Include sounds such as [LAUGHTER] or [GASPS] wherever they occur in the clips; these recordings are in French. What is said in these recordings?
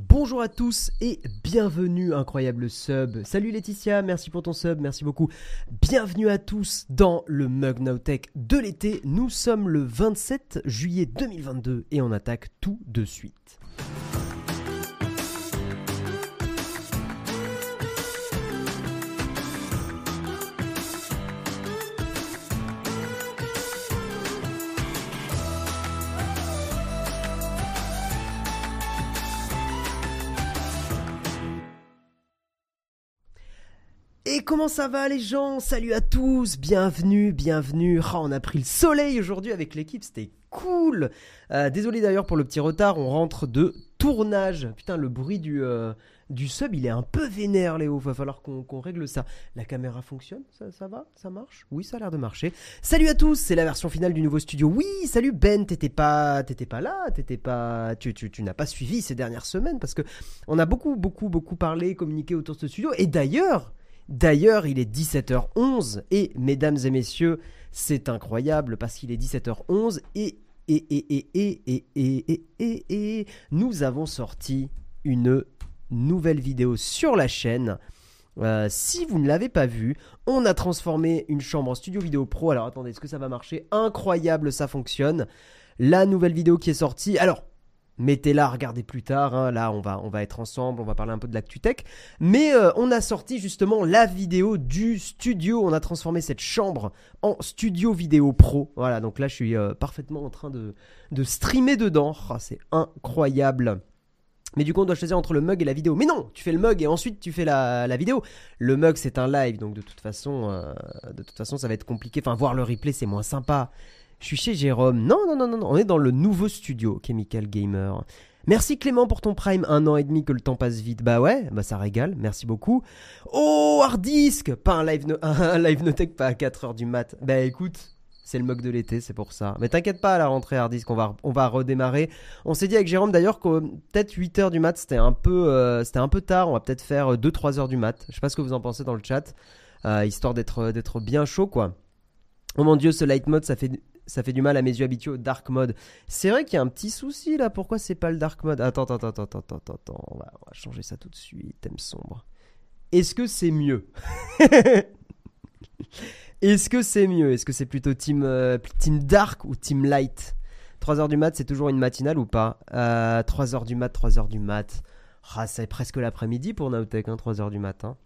Bonjour à tous et bienvenue, incroyable sub. Salut Laetitia, merci pour ton sub, merci beaucoup. Bienvenue à tous dans le Mug Now de l'été. Nous sommes le 27 juillet 2022 et on attaque tout de suite. Et comment ça va les gens? Salut à tous, bienvenue, bienvenue. Ah, on a pris le soleil aujourd'hui avec l'équipe, c'était cool. Euh, désolé d'ailleurs pour le petit retard, on rentre de tournage. Putain, le bruit du, euh, du sub, il est un peu vénère Léo, va falloir qu'on règle ça. La caméra fonctionne? Ça, va? Ça marche? Oui, ça a l'air de marcher. Salut à tous, c'est la version finale du nouveau studio. Oui, salut Ben, t'étais pas, pas là, t'étais pas, tu, tu, tu n'as pas suivi ces dernières semaines parce que on a beaucoup, beaucoup, beaucoup parlé, communiqué autour de ce studio. Et d'ailleurs... D'ailleurs, il est 17h11 et mesdames et messieurs, c'est incroyable parce qu'il est 17h11 et et et et et et et et et nous avons sorti une nouvelle vidéo sur la chaîne. Euh, si vous ne l'avez pas vu, on a transformé une chambre en studio vidéo pro. Alors attendez, est-ce que ça va marcher Incroyable, ça fonctionne. La nouvelle vidéo qui est sortie. Alors, mettez-la, regardez plus tard. hein. Là, on va, on va être ensemble, on va parler un peu de l'ActuTech. Mais euh, on a sorti justement la vidéo du studio. On a transformé cette chambre en studio vidéo pro. Voilà, donc là, je suis euh, parfaitement en train de, de streamer dedans. Ah, c'est incroyable. Mais du coup, on doit choisir entre le mug et la vidéo. Mais non, tu fais le mug et ensuite tu fais la, la vidéo. Le mug, c'est un live, donc de toute façon, euh, de toute façon, ça va être compliqué. Enfin, voir le replay, c'est moins sympa. Je suis chez Jérôme. Non, non, non, non. On est dans le nouveau studio, Chemical Gamer. Merci Clément pour ton prime. Un an et demi que le temps passe vite. Bah ouais, bah ça régale. Merci beaucoup. Oh, hard disk Pas un live, no- [LAUGHS] un live notech, pas à 4h du mat. Bah écoute, c'est le mug de l'été, c'est pour ça. Mais t'inquiète pas à la rentrée hard disk, on va, on va redémarrer. On s'est dit avec Jérôme d'ailleurs que peut-être 8h du mat, c'était un, peu, euh, un peu tard. On va peut-être faire 2-3 heures du mat. Je sais pas ce que vous en pensez dans le chat. euh, histoire d'être bien chaud, quoi. Oh mon dieu, ce light mode, ça fait, ça fait du mal à mes yeux habitués au dark mode. C'est vrai qu'il y a un petit souci là. Pourquoi c'est pas le dark mode? Attends, attends, attends, attends, attends, attends. On va, on va changer ça tout de suite. Thème sombre. Est-ce que c'est mieux? [LAUGHS] Est-ce que c'est mieux? Est-ce que c'est plutôt team, euh, team dark ou team light? 3h du mat, c'est toujours une matinale ou pas? Euh, 3h du mat, 3h du mat. Ah, c'est presque l'après-midi pour Nowtech, hein, 3h du matin.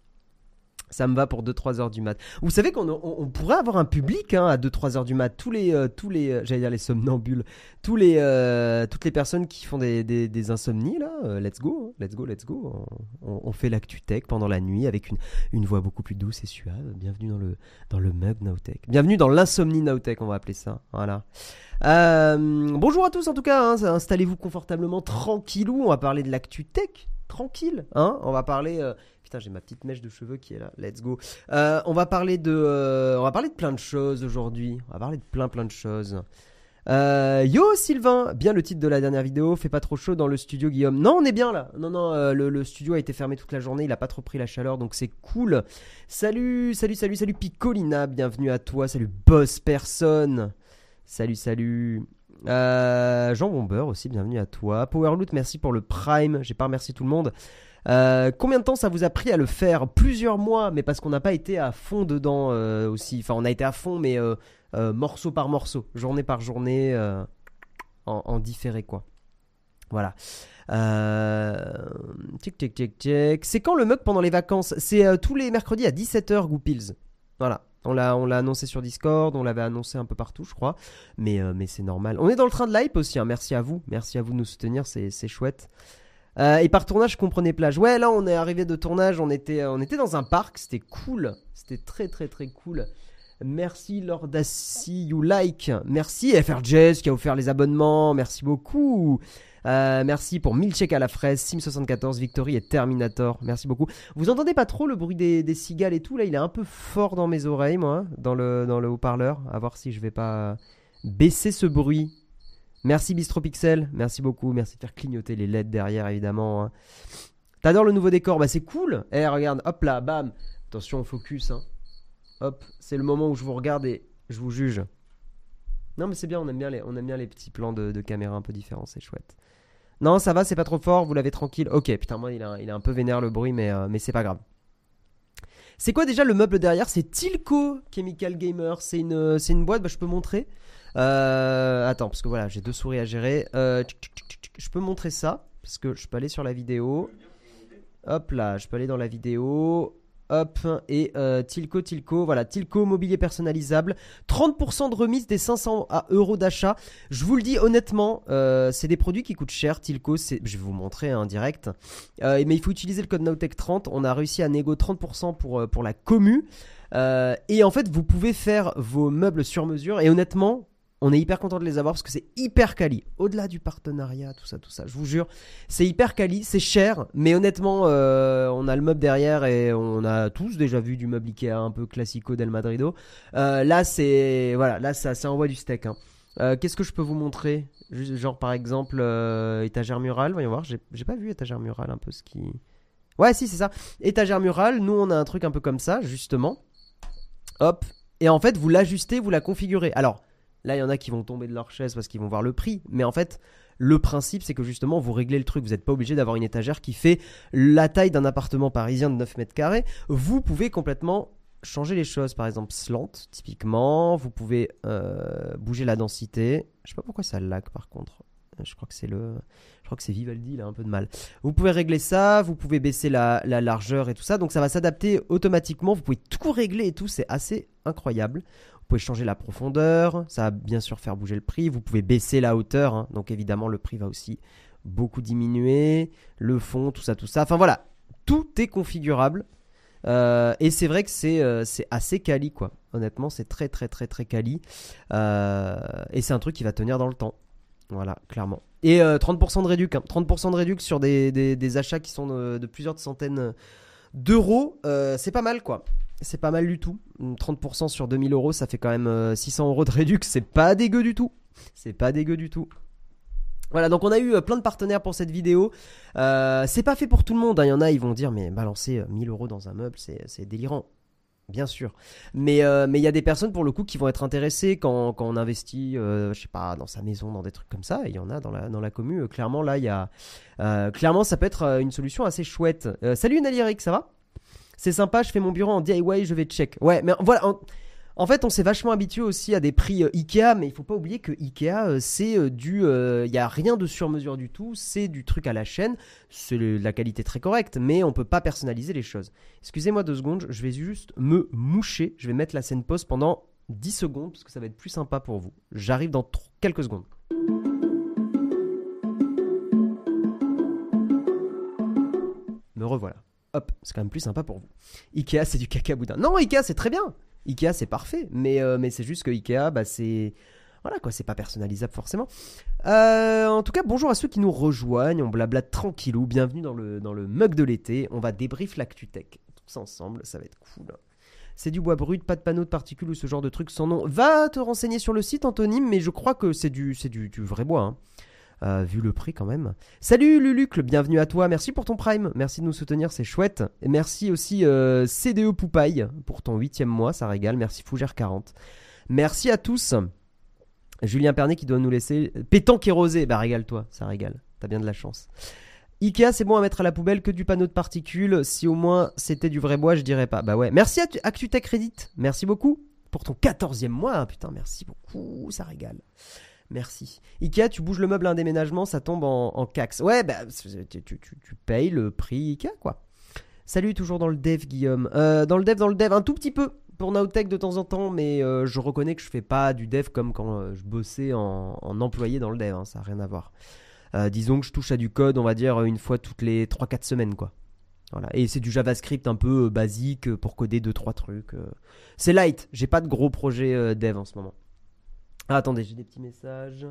Ça me va pour 2-3 heures du mat. Vous savez qu'on on, on pourrait avoir un public hein, à 2-3 heures du mat. Tous les, euh, tous les, euh, j'allais dire les somnambules, tous les, euh, toutes les personnes qui font des, insomnies là. euh, let's go, hein, let's go, let's go. On, fait l'actu tech pendant la nuit avec une, voix beaucoup plus douce et suave. Bienvenue dans le, dans le mug Nowtech. Bienvenue dans l'insomnie Nowtech, on va appeler ça. Voilà. Bonjour à tous en tout cas. hein, Installez-vous confortablement, tranquillou. On va parler de l'actu tech, tranquille. Hein on va parler. J'ai ma petite mèche de cheveux qui est là. Let's go. Euh, on va parler de, euh, on va parler de plein de choses aujourd'hui. On va parler de plein plein de choses. Euh, yo Sylvain, bien le titre de la dernière vidéo. Fait pas trop chaud dans le studio, Guillaume. Non, on est bien là. Non, non, le, studio a été fermé toute la journée. Il a pas trop pris la chaleur, donc c'est cool. Salut, salut, salut, salut Picolina. Bienvenue à toi. Salut Boss Personne. Salut, salut. Jean Bomber aussi, bienvenue à toi. Powerloot, merci pour le Prime. J'ai pas remercié tout le monde. Euh, combien de temps ça vous a pris à le faire Plusieurs mois, mais parce qu'on n'a pas été à fond dedans euh, aussi. Enfin, on a été à fond, mais euh, morceau par morceau, journée par journée, en, différé quoi. Voilà. Tic tic tic tic. C'est quand le mug pendant les vacances? C'est tous les mercredis à 17h, Goupils. Voilà. On l'a, on l'a annoncé sur Discord, on l'avait annoncé un peu partout, je crois. Mais, mais c'est normal. On est dans le train de l'hype aussi. hein. Merci à vous. Merci à vous de nous soutenir. C'est, c'est chouette. Euh, et par tournage, je comprenais plage. Ouais, là, on est arrivé de tournage. On était, on était dans un parc. C'était cool. C'était très, très, très cool. Merci Lordassi, you like. Merci FR Jazz qui a offert les abonnements. Merci beaucoup. Euh, merci pour 1000 chèques à la fraise, Sim74, Victory et Terminator. Merci beaucoup. Vous entendez pas trop le bruit des, des cigales et tout? Là Il est un peu fort dans mes oreilles, moi, dans le, dans le haut-parleur. À voir si je vais pas baisser ce bruit. Merci Bistropixel, merci beaucoup. Merci de faire clignoter les LED derrière, évidemment. hein. T'adores le nouveau décor Bah c'est cool. Eh, regarde, hop là, bam. Attention, focus. Hein. Hop, c'est le moment où je vous regarde et je vous juge. Non, mais c'est bien, on aime bien les, on aime bien les petits plans de, caméra un peu différents, c'est chouette. Non, ça va, c'est pas trop fort, vous l'avez tranquille. Ok, putain, moi, il un, il un peu vénère le bruit, mais, euh, mais c'est pas grave. C'est quoi déjà le meuble derrière? C'est Tilco Chemical Gamer. C'est une, c'est une boîte, bah, je peux montrer. Euh, attends, parce que voilà, j'ai deux souris à gérer. Euh, je peux montrer ça, parce que je peux aller sur la vidéo. Hop là, je peux aller dans la vidéo. Hop, et euh, Tilco, Tilco, voilà, Tilco, mobilier personnalisable, 30% de remise des 500 euros d'achat. Je vous le dis honnêtement, c'est des produits qui coûtent cher. Tilco, je vais vous montrer en direct, euh, mais il faut utiliser le code Nowtech30. On a réussi à négo 30% pour, pour la commu. et en fait, vous pouvez faire vos meubles sur mesure. Et honnêtement, on est hyper content de les avoir parce que c'est hyper quali. Au-delà du partenariat, tout ça, tout ça, je vous jure, c'est hyper quali, c'est cher, mais honnêtement, euh, on a le meuble derrière et on a tous déjà vu du meuble Ikea un peu classico del Madrido. Euh, là, c'est voilà, là ça, ça envoie du steak. Hein. Euh, qu'est-ce que je peux vous montrer? Genre par exemple étagère murale, voyons voir. J'ai pas vu étagère murale un peu ce qui. Ouais, si c'est ça. Étagère murale. Nous, on a un truc un peu comme ça, justement. Hop. Et en fait, vous l'ajustez, vous la configurez. Alors. Là, il y en a qui vont tomber de leur chaise parce qu'ils vont voir le prix. Mais en fait, le principe, c'est que justement, vous réglez le truc. Vous n'êtes pas obligé d'avoir une étagère qui fait la taille d'un appartement parisien de 9 mètres carrés. Vous pouvez complètement changer les choses. Par exemple, slant, typiquement. Vous pouvez euh, bouger la densité. Je sais pas pourquoi ça lag par contre. Je crois que c'est le, je crois que c'est Vivaldi, il a un peu de mal. Vous pouvez régler ça, vous pouvez baisser la, la largeur et tout ça, donc ça va s'adapter automatiquement. Vous pouvez tout régler et tout, c'est assez incroyable. Vous pouvez changer la profondeur, ça va bien sûr faire bouger le prix. Vous pouvez baisser la hauteur, hein. donc évidemment le prix va aussi beaucoup diminuer. Le fond, tout ça, tout ça. Enfin voilà, tout est configurable. Euh, et c'est vrai que c'est euh, assez quali quoi. Honnêtement, c'est très très très très quali. Euh, et c'est un truc qui va tenir dans le temps. Voilà, clairement. Et 30% de réduc. 30% de réduc sur des, achats qui sont de plusieurs centaines d'euros. c'est pas mal quoi c'est pas mal du tout. 30% sur 2000 euros, ça fait quand même 600 euh, euros de réduction. C'est pas dégueu du tout. C'est pas dégueu du tout. Voilà, donc on a eu euh, plein de partenaires pour cette vidéo. Euh, c'est pas fait pour tout le monde. Hein. Il y en a, ils vont dire, mais balancer 1000 euros dans un meuble, c'est délirant. Bien sûr. Mais il y a des personnes pour le coup qui vont être intéressées quand, on investit, je sais pas, dans sa maison, dans des trucs comme ça. Il y en a dans la, dans la commune. clairement, là, il y a. clairement, ça peut être une solution assez chouette. salut Naliric, ça va? C'est sympa, je fais mon bureau en DIY, je vais check. Ouais, mais voilà. En, fait, on s'est vachement habitué aussi à des prix euh, Ikea, mais il faut pas oublier que Ikea, euh, c'est euh, du. Il n'y a rien de sur mesure du tout, c'est du truc à la chaîne, c'est la qualité très correcte, mais on peut pas personnaliser les choses. Excusez-moi deux secondes, je vais juste me moucher, je vais mettre la scène pause pendant 10 secondes, parce que ça va être plus sympa pour vous. J'arrive dans quelques secondes. Me revoilà hop, c'est quand même plus sympa pour vous. Ikea, c'est du caca boudin. Non, Ikea, c'est très bien. Ikea, c'est parfait. Mais, euh, mais c'est juste que Ikea, bah, c'est. Voilà quoi, c'est pas personnalisable forcément. Euh, en tout cas, bonjour à ceux qui nous rejoignent. On blablate tranquillou. Bienvenue dans le, dans le mug de l'été. On va débrief l'ActuTech. Tous ensemble, ça va être cool. C'est du bois brut, pas de panneaux de particules ou ce genre de trucs sans nom. Va te renseigner sur le site, Anthony, mais je crois que c'est du, du, du vrai bois. Hein. Euh, vu le prix quand même. Salut Lulucle, bienvenue à toi, merci pour ton prime, merci de nous soutenir, c'est chouette. Et merci aussi euh, CDE Poupaille pour ton huitième mois, ça régale, merci Fougère40. Merci à tous. Julien Pernet qui doit nous laisser. Pétanque et rosé, bah régale-toi, ça régale, t'as bien de la chance. Ikea, c'est bon à mettre à la poubelle que du panneau de particules. Si au moins c'était du vrai bois, je dirais pas. Bah ouais. Merci à ActuTech Reddit. Merci beaucoup pour ton 14e mois. Putain, merci beaucoup. Ça régale. Merci. Ikea, tu bouges le meuble à un déménagement, ça tombe en, cax. Ouais, bah, tu, payes le prix Ikea, quoi. Salut, toujours dans le dev, Guillaume. Euh, dans le dev, dans le dev, un tout petit peu pour Nowtech de temps en temps, mais euh, je reconnais que je fais pas du dev comme quand euh, je bossais en, employé dans le dev, hein, ça n'a rien à voir. disons que je touche à du code, on va dire, une fois toutes les 3-4 semaines, quoi. Voilà. Et c'est du JavaScript un peu basique pour coder 2-3 trucs. C'est light, j'ai pas de gros projet dev en ce moment. Ah, attendez, j'ai des petits messages.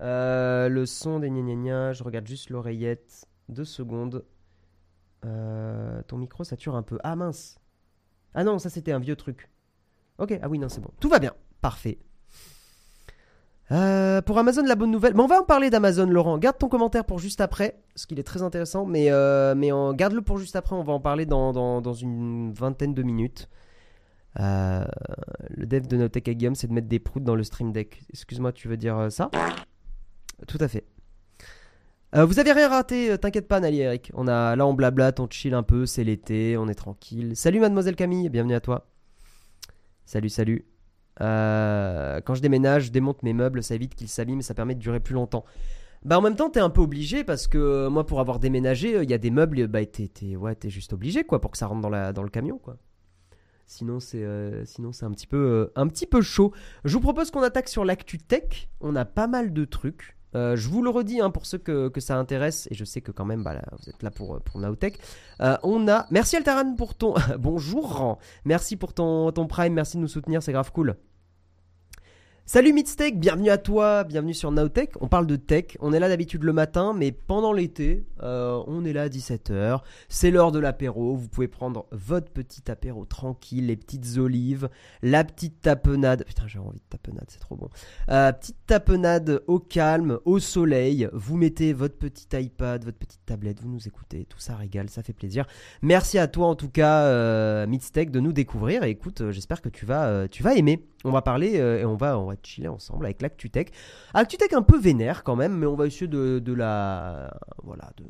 Euh, le son des gna, je regarde juste l'oreillette. Deux secondes. Euh, ton micro sature un peu. Ah mince. Ah non, ça c'était un vieux truc. Ok, ah oui, non, c'est bon. Tout va bien. Parfait. Euh, pour Amazon, la bonne nouvelle. Mais on va en parler d'Amazon, Laurent. Garde ton commentaire pour juste après, parce qu'il est très intéressant. Mais, mais garde-le pour juste après. On va en parler dans, dans une vingtaine de minutes. Euh, le dev de Notech Guillaume, c'est de mettre des proutes dans le Stream Deck. Excuse-moi, tu veux dire euh, ça? Tout à fait. Euh, vous avez rien raté, t'inquiète pas, Nali Eric. On a, là, on blablate, on chill un peu, c'est l'été, on est tranquille. Salut, mademoiselle Camille, bienvenue à toi. Salut, salut. Quand je déménage, je démonte mes meubles, ça évite qu'ils s'abîment, ça permet de durer plus longtemps. Bah en même temps, t'es un peu obligé parce que moi, pour avoir déménagé, il y a des meubles, bah t'es, ouais, juste obligé quoi pour que ça rentre dans, la, dans le camion quoi. Sinon c'est, euh, sinon c'est un petit peu, euh, un petit peu chaud. Je vous propose qu'on attaque sur l'actu tech. On a pas mal de trucs. Euh, je vous le redis hein, pour ceux que, que ça intéresse et je sais que quand même bah, là, vous êtes là pour pour Nowtech. Euh, on a merci Altaran pour ton [LAUGHS] bonjour. Merci pour ton ton prime. Merci de nous soutenir, c'est grave cool. Salut Midsteak, bienvenue à toi, bienvenue sur Nowtech. On parle de tech, on est là d'habitude le matin, mais pendant l'été, euh, on est là à 17h. C'est l'heure de l'apéro, vous pouvez prendre votre petit apéro tranquille, les petites olives, la petite tapenade. Putain, j'ai envie de tapenade, c'est trop bon. Euh, petite tapenade au calme, au soleil. Vous mettez votre petit iPad, votre petite tablette, vous nous écoutez, tout ça régale, ça fait plaisir. Merci à toi en tout cas, euh, Midsteak, de nous découvrir. Et écoute, euh, j'espère que tu vas, tu vas aimer. On va parler et on va chiller ensemble avec l'ActuTech. ActuTech un peu vénère quand même, mais on va essayer de, de la. Voilà, de-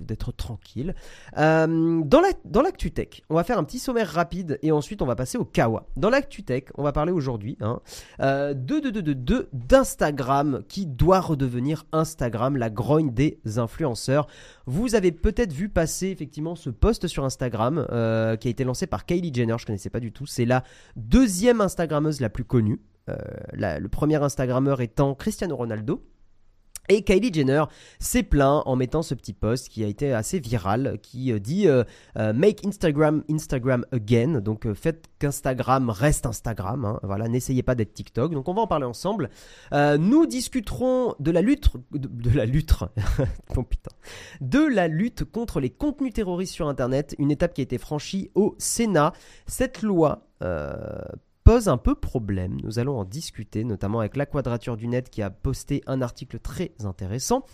d'être tranquille. Euh, dans la, dans l'ActuTech, on va faire un petit sommaire rapide et ensuite on va passer au Kawa. Dans l'ActuTech, on va parler aujourd'hui hein, euh, de, de, de, de, de- d'Instagram qui doit redevenir Instagram, la grogne des influenceurs. Vous avez peut-être vu passer effectivement ce post sur Instagram euh, qui a été lancé par Kylie Jenner, je connaissais pas du tout. C'est la deuxième Instagrammeuse la plus connue. Euh, la- le premier Instagrammeur étant Cristiano Ronaldo. Et Kylie Jenner s'est plaint en mettant ce petit post qui a été assez viral, qui euh, dit euh, euh, Make Instagram Instagram again. Donc faites qu'Instagram reste Instagram. hein. Voilà, n'essayez pas d'être TikTok. Donc on va en parler ensemble. Nous discuterons de la lutte, de, la lutte, [LAUGHS] oh de la lutte contre les contenus terroristes sur Internet. Une étape qui a été franchie au Sénat. Cette loi. Un peu problème. Nous allons en discuter, notamment avec la Quadrature du Net qui a posté un article très intéressant.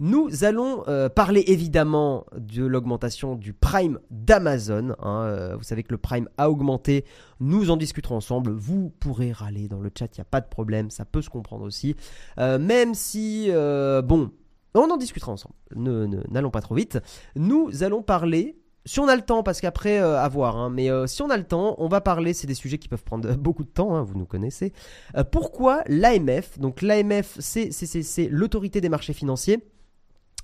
Nous allons euh, parler évidemment de l'augmentation du Prime d'Amazon. hein. Euh, vous savez que le Prime a augmenté. Nous en discuterons ensemble. Vous pourrez râler dans le chat, il n'y a pas de problème. Ça peut se comprendre aussi. Euh, même si, bon, on en discutera ensemble. Ne- N'allons pas trop vite. Nous allons parler si on a le temps, parce qu'après, euh, à voir, hein, mais euh, si on a le temps, on va parler, c'est des sujets qui peuvent prendre beaucoup de temps, hein, vous nous connaissez. Euh, pourquoi l'AMF, donc l'AMF, c'est l'autorité des marchés financiers,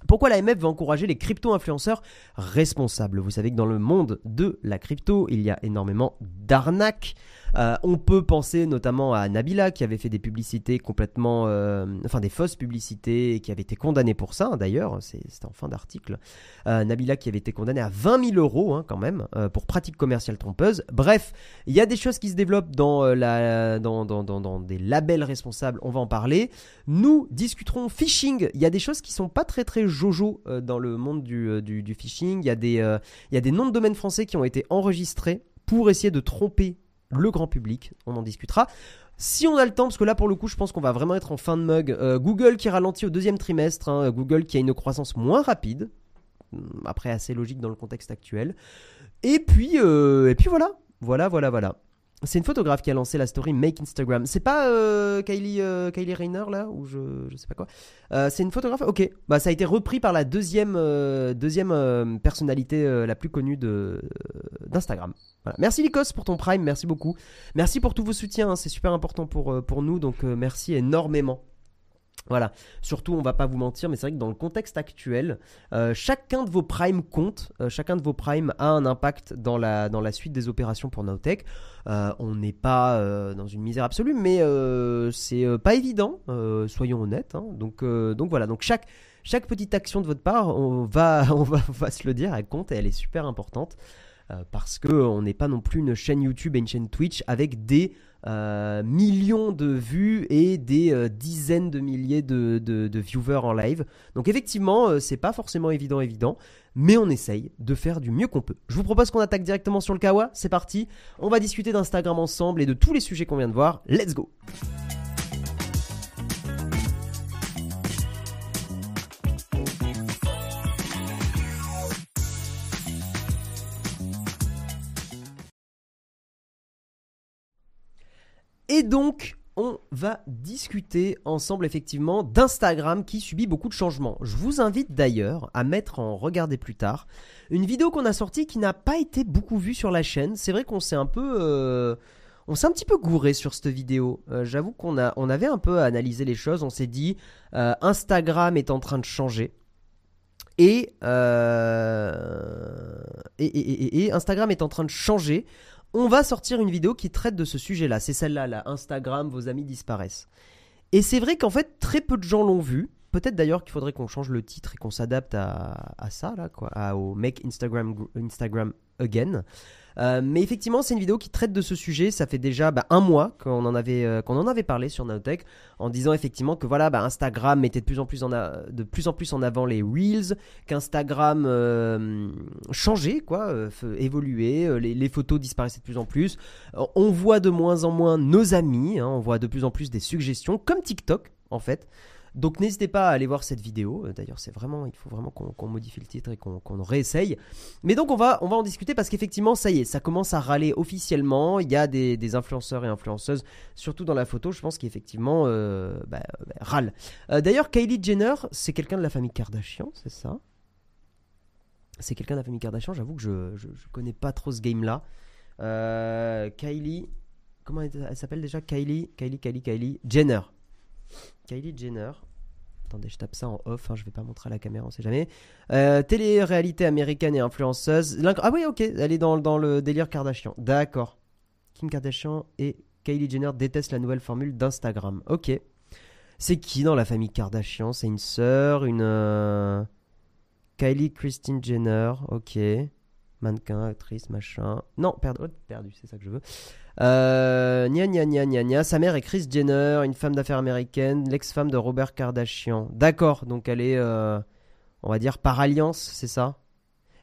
pourquoi l'AMF va encourager les crypto-influenceurs responsables? Vous savez que dans le monde de la crypto, il y a énormément d'arnaques. Euh, on peut penser notamment à Nabila qui avait fait des publicités complètement, euh, enfin des fausses publicités et qui avait été condamnée pour ça. hein, D'ailleurs, c'est- c'était en fin d'article. Euh, Nabila qui avait été condamnée à 20 000 euros hein, quand même pour pratique commerciale trompeuse. Bref, il y a des choses qui se développent dans, la, dans, dans, dans, des labels responsables. On va en parler. Nous discuterons phishing. Il y a des choses qui sont pas très très jojo dans le monde du, du, phishing. Il y, a des, il y a des noms de domaines français qui ont été enregistrés pour essayer de tromper le grand public. On en discutera. Si on a le temps, parce que là pour le coup, je pense qu'on va vraiment être en fin de mug. Euh, Google qui ralentit au deuxième trimestre. hein. Google qui a une croissance moins rapide. Hum, Après, assez logique dans le contexte actuel. Et puis, euh, et puis voilà. Voilà, voilà, voilà. C'est une photographe qui a lancé la story Make Instagram. C'est pas euh, Kylie, euh, Kylie là ou je, je sais pas quoi. Euh, c'est une photographe. Ok. Bah ça a été repris par la deuxième euh, deuxième personnalité la plus connue de d'Instagram. Merci Lycos pour ton prime. Merci beaucoup. Merci pour tous vos soutiens. hein, C'est super important pour pour nous. Donc merci énormément. Voilà. Surtout, on va pas vous mentir, mais c'est vrai que dans le contexte actuel, euh, chacun de vos primes compte. euh, chacun de vos primes a un impact dans la, dans la suite des opérations pour Nowtech. Euh, on n'est pas dans une misère absolue, mais c'est pas évident, soyons honnêtes. hein. Donc, donc voilà, donc chaque, chaque petite action de votre part, on va, [LAUGHS] on va, on va se le dire, elle compte et elle est super importante. parce que on n'est pas non plus une chaîne YouTube et une chaîne Twitch avec des euh, millions de vues et des euh, dizaines de milliers de, de- viewers en live. Donc effectivement, euh, c'est pas forcément évident, évident, mais on essaye de faire du mieux qu'on peut. Je vous propose qu'on attaque directement sur le Kawa. C'est parti. On va discuter d'Instagram ensemble et de tous les sujets qu'on vient de voir. Let's go. Et donc, on va discuter ensemble effectivement d'Instagram qui subit beaucoup de changements. Je vous invite d'ailleurs à mettre en regarder plus tard une vidéo qu'on a sortie qui n'a pas été beaucoup vue sur la chaîne. C'est vrai qu'on s'est un peu... euh, on s'est un petit peu gouré sur cette vidéo. Euh, J'avoue qu'on avait un peu analysé les choses. On s'est dit, euh, Instagram est en train de changer. Et Instagram est en train de changer. On va sortir une vidéo qui traite de ce sujet-là. C'est celle-là, là. Instagram, vos amis disparaissent. Et c'est vrai qu'en fait, très peu de gens l'ont vu. Peut-être d'ailleurs qu'il faudrait qu'on change le titre et qu'on s'adapte à, ça, là, quoi, à- au Make Instagram, gr- Instagram Again. Euh, mais effectivement, c'est une vidéo qui traite de ce sujet. Ça fait déjà bah, un mois qu'on en avait euh, qu'on en avait parlé sur Nowtech en disant effectivement que voilà, bah, Instagram mettait de plus en plus en de plus en plus en avant les reels, qu'Instagram euh, changeait quoi, évoluait, les, photos disparaissaient de plus en plus. On voit de moins en moins nos amis, hein, on voit de plus en plus des suggestions comme TikTok en fait. Donc n'hésitez pas à aller voir cette vidéo. Euh, D'ailleurs, c'est vraiment, il faut vraiment qu'on modifie le titre et qu'on réessaye. Mais donc on va, on va en discuter parce qu'effectivement, ça y est, ça commence à râler officiellement. Il y a des, influenceurs et influenceuses, surtout dans la photo, je pense qu'effectivement euh, bah, bah, râlent. Euh, D'ailleurs, Kylie Jenner, c'est quelqu'un de la famille Kardashian, c'est ça? C'est quelqu'un de la famille Kardashian. J'avoue que je, je, connais pas trop ce game-là. Euh, Kylie, comment elle, elle s'appelle déjà? Kylie, Kylie, Kylie, Kylie Jenner. Kylie Jenner. Attendez, je tape ça en off, hein, je vais pas montrer à la caméra, on sait jamais. Euh, Télé-réalité américaine et influenceuse. Ah oui, ok, elle est dans, dans le délire Kardashian. D'accord. Kim Kardashian et Kylie Jenner détestent la nouvelle formule d'Instagram. Ok. C'est qui dans la famille Kardashian? C'est une sœur, une... euh, Kylie Christine Jenner, ok. Mannequin, actrice, machin. Non, perdu, oh, perdu c'est ça que je veux. Euh, gna gna gna gna gna. Sa mère est Kris Jenner, une femme d'affaires américaine, l'ex-femme de Robert Kardashian. D'accord, donc elle est, euh, on va dire, par alliance, c'est ça?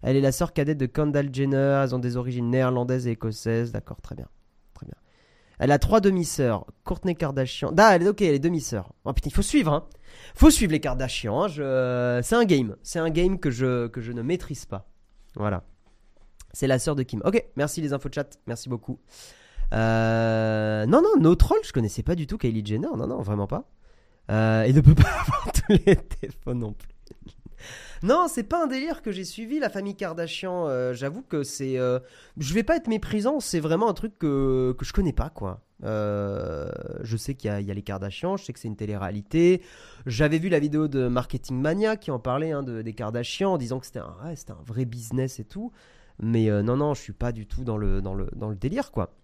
Elle est la sœur cadette de Kendall Jenner, elles ont des origines néerlandaises et écossaises. D'accord, très bien. Très bien. Elle a trois demi-sœurs. Courtney Kardashian. Ah, elle est ok, elle est demi-sœur. Oh putain, il faut suivre, hein. Faut suivre les Kardashian. hein, je- C'est un game. C'est un game que je, que je ne maîtrise pas. Voilà. C'est la sœur de Kim. Ok, merci les infos chat. Merci beaucoup. Euh, non, non, no troll, je connaissais pas du tout Kylie Jenner. Non, non, vraiment pas. Euh, il ne peut pas [LAUGHS] avoir tous les téléphones non plus. Non, c'est pas un délire que j'ai suivi, la famille Kardashian. euh, J'avoue que c'est. euh, je vais pas être méprisant, c'est vraiment un truc que, que je connais pas, quoi. Euh, je sais qu'il y, a- les Kardashians, je sais que c'est une télé-réalité. J'avais vu la vidéo de Marketing Mania qui en parlait hein, de, des Kardashians en disant que c'était un, ouais, un vrai business et tout. Mais euh, non, non, je suis pas du tout dans le, délire, quoi.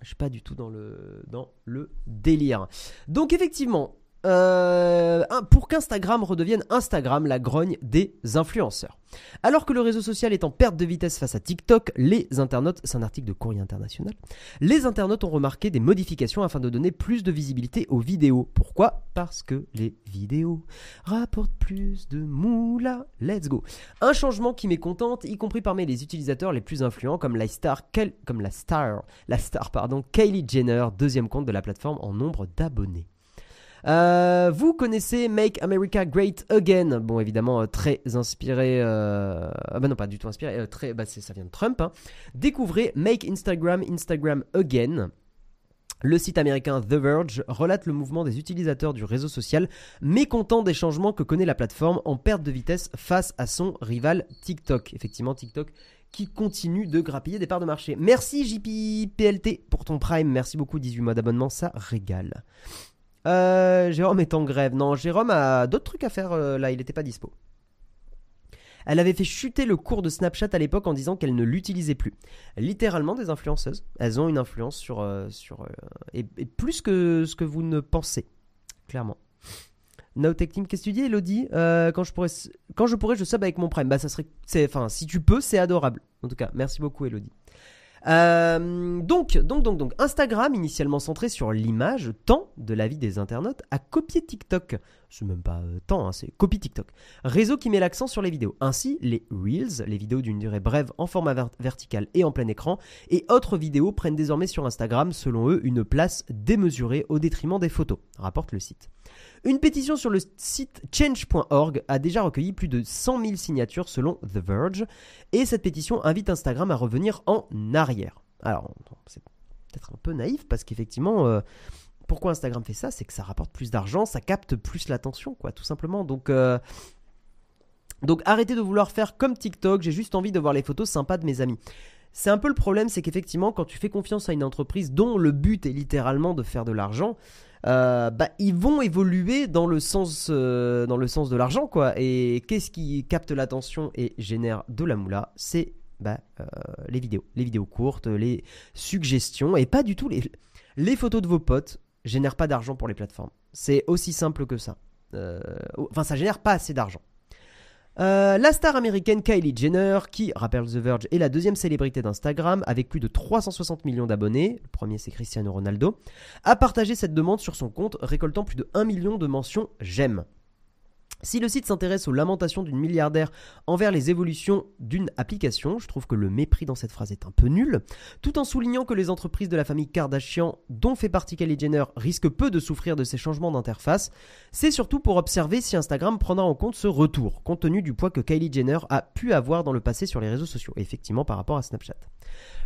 Je suis pas du tout dans le, dans le délire. Donc effectivement, euh, pour qu'Instagram redevienne Instagram, la grogne des influenceurs. Alors que le réseau social est en perte de vitesse face à TikTok, les internautes, c'est un article de Courrier International, les internautes ont remarqué des modifications afin de donner plus de visibilité aux vidéos. Pourquoi? Parce que les vidéos rapportent plus de moula. Let's go. Un changement qui mécontente, y compris parmi les utilisateurs les plus influents, comme la star, la star, star pardon, Kylie Jenner, deuxième compte de la plateforme en nombre d'abonnés. Euh, vous connaissez Make America Great Again, bon évidemment euh, très inspiré, euh... ah bah non pas du tout inspiré, euh, très, bah ça vient de Trump. hein. Découvrez Make Instagram Instagram Again. Le site américain The Verge relate le mouvement des utilisateurs du réseau social mécontents des changements que connaît la plateforme en perte de vitesse face à son rival TikTok. Effectivement, TikTok qui continue de grappiller des parts de marché. Merci JPPLT pour ton prime. Merci beaucoup, 18 mois d'abonnement, ça régale. Euh, Jérôme est en grève. Non, Jérôme a d'autres trucs à faire euh, là, il n'était pas dispo. Elle avait fait chuter le cours de Snapchat à l'époque en disant qu'elle ne l'utilisait plus. Littéralement des influenceuses. Elles ont une influence sur, euh, sur et, plus que ce que vous ne pensez, clairement. Nowtech Team, qu'est-ce que tu dis, Elodie? Quand, je pourrais, quand je pourrais, je sub avec mon Prime. Bah, ça serait, enfin, si tu peux, c'est adorable. En tout cas, merci beaucoup, Elodie. Euh, donc, donc, donc, donc, Instagram, initialement centré sur l'image, tend, de l'avis des internautes, à copier TikTok. C'est même pas euh, tant, hein, c'est copie TikTok. Réseau qui met l'accent sur les vidéos. Ainsi, les Reels, les vidéos d'une durée brève en format ver- vertical et en plein écran, et autres vidéos prennent désormais sur Instagram, selon eux, une place démesurée au détriment des photos, rapporte le site. Une pétition sur le site change.org a déjà recueilli plus de 100 000 signatures selon The Verge, et cette pétition invite Instagram à revenir en arrière. Alors, c'est peut-être un peu naïf parce qu'effectivement, euh, pourquoi Instagram fait ça C'est que ça rapporte plus d'argent, ça capte plus l'attention, quoi, tout simplement. Donc, euh, donc arrêtez de vouloir faire comme TikTok, j'ai juste envie de voir les photos sympas de mes amis. C'est un peu le problème, c'est qu'effectivement, quand tu fais confiance à une entreprise dont le but est littéralement de faire de l'argent, euh, bah, ils vont évoluer dans le sens, euh, dans le sens de l'argent, quoi. Et qu'est-ce qui capte l'attention et génère de la moula? C'est bah, les vidéos, les vidéos courtes, les suggestions, et pas du tout les photos de vos potes génèrent pas d'argent pour les plateformes. C'est aussi simple que ça. enfin, ça génère pas assez d'argent. Euh, la star américaine Kylie Jenner, qui, rappelle The Verge, est la deuxième célébrité d'Instagram avec plus de 360 millions d'abonnés, le premier c'est Cristiano Ronaldo, a partagé cette demande sur son compte, récoltant plus de 1 million de mentions j'aime. Si le site s'intéresse aux lamentations d'une milliardaire envers les évolutions d'une application, je trouve que le mépris dans cette phrase est un peu nul, tout en soulignant que les entreprises de la famille Kardashian, dont fait partie Kylie Jenner, risquent peu de souffrir de ces changements d'interface, c'est surtout pour observer si Instagram prendra en compte ce retour, compte tenu du poids que Kylie Jenner a pu avoir dans le passé sur les réseaux sociaux, effectivement par rapport à Snapchat.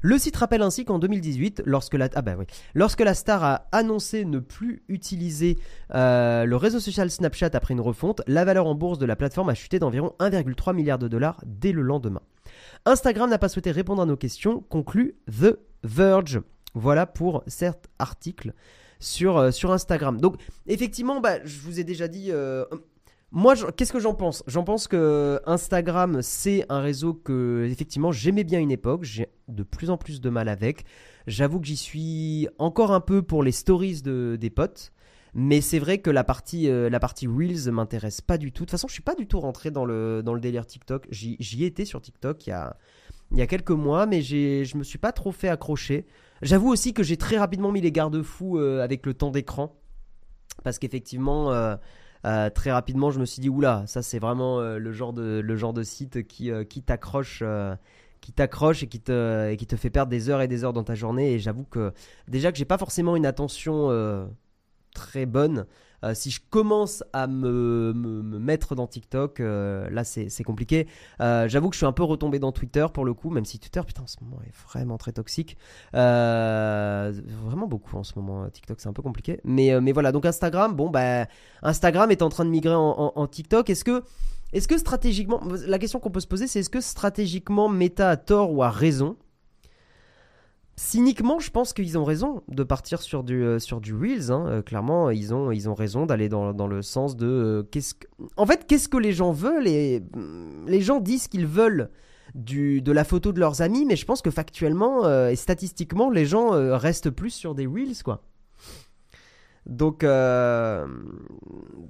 Le site rappelle ainsi qu'en 2018, lorsque la, ah bah oui, lorsque la star a annoncé ne plus utiliser euh, le réseau social Snapchat après une refonte, la valeur en bourse de la plateforme a chuté d'environ 1,3 milliard de dollars dès le lendemain. Instagram n'a pas souhaité répondre à nos questions, conclut The Verge. Voilà pour cet article sur, euh, sur Instagram. Donc effectivement, bah, je vous ai déjà dit, euh, moi, qu'est-ce que j'en pense? J'en pense que Instagram, c'est un réseau que, effectivement, j'aimais bien une époque. J'ai de plus en plus de mal avec. J'avoue que j'y suis encore un peu pour les stories de, des potes. Mais c'est vrai que la partie, euh, la partie Reels m'intéresse pas du tout. De toute façon, je suis pas du tout rentré dans le, dans le délire TikTok. J'y étais sur TikTok il y a, il y a quelques mois, mais je me suis pas trop fait accrocher. J'avoue aussi que j'ai très rapidement mis les garde-fous euh, avec le temps d'écran. Parce qu'effectivement. Euh, euh, très rapidement, je me suis dit oula, ça c'est vraiment le genre de le genre de site qui qui t'accroche qui t'accroche et qui te qui te fait perdre des heures et des heures dans ta journée et j'avoue que déjà que j'ai pas forcément une attention très bonne euh, si je commence à me, mettre dans TikTok, euh, là c'est compliqué. Euh, j'avoue que je suis un peu retombé dans Twitter pour le coup, même si Twitter, putain, en ce moment est vraiment très toxique. vraiment beaucoup en ce moment. TikTok, c'est un peu compliqué. Mais, mais voilà, donc Instagram, bon, bah, Instagram est en train de migrer en, TikTok. Est-ce que. Est-ce que stratégiquement, la question qu'on peut se poser, c'est est-ce que stratégiquement Meta a tort ou a raison cyniquement, je pense qu'ils ont raison de partir sur du, euh, sur du Reels. Hein. Euh, clairement, ils ont, ils ont raison d'aller dans, dans, le sens de. Euh, qu'est-ce que... En fait, qu'est-ce que les gens veulent et, mm, Les gens disent qu'ils veulent du, de la photo de leurs amis, mais je pense que factuellement et statistiquement, les gens restent plus sur des Reels, quoi. Donc,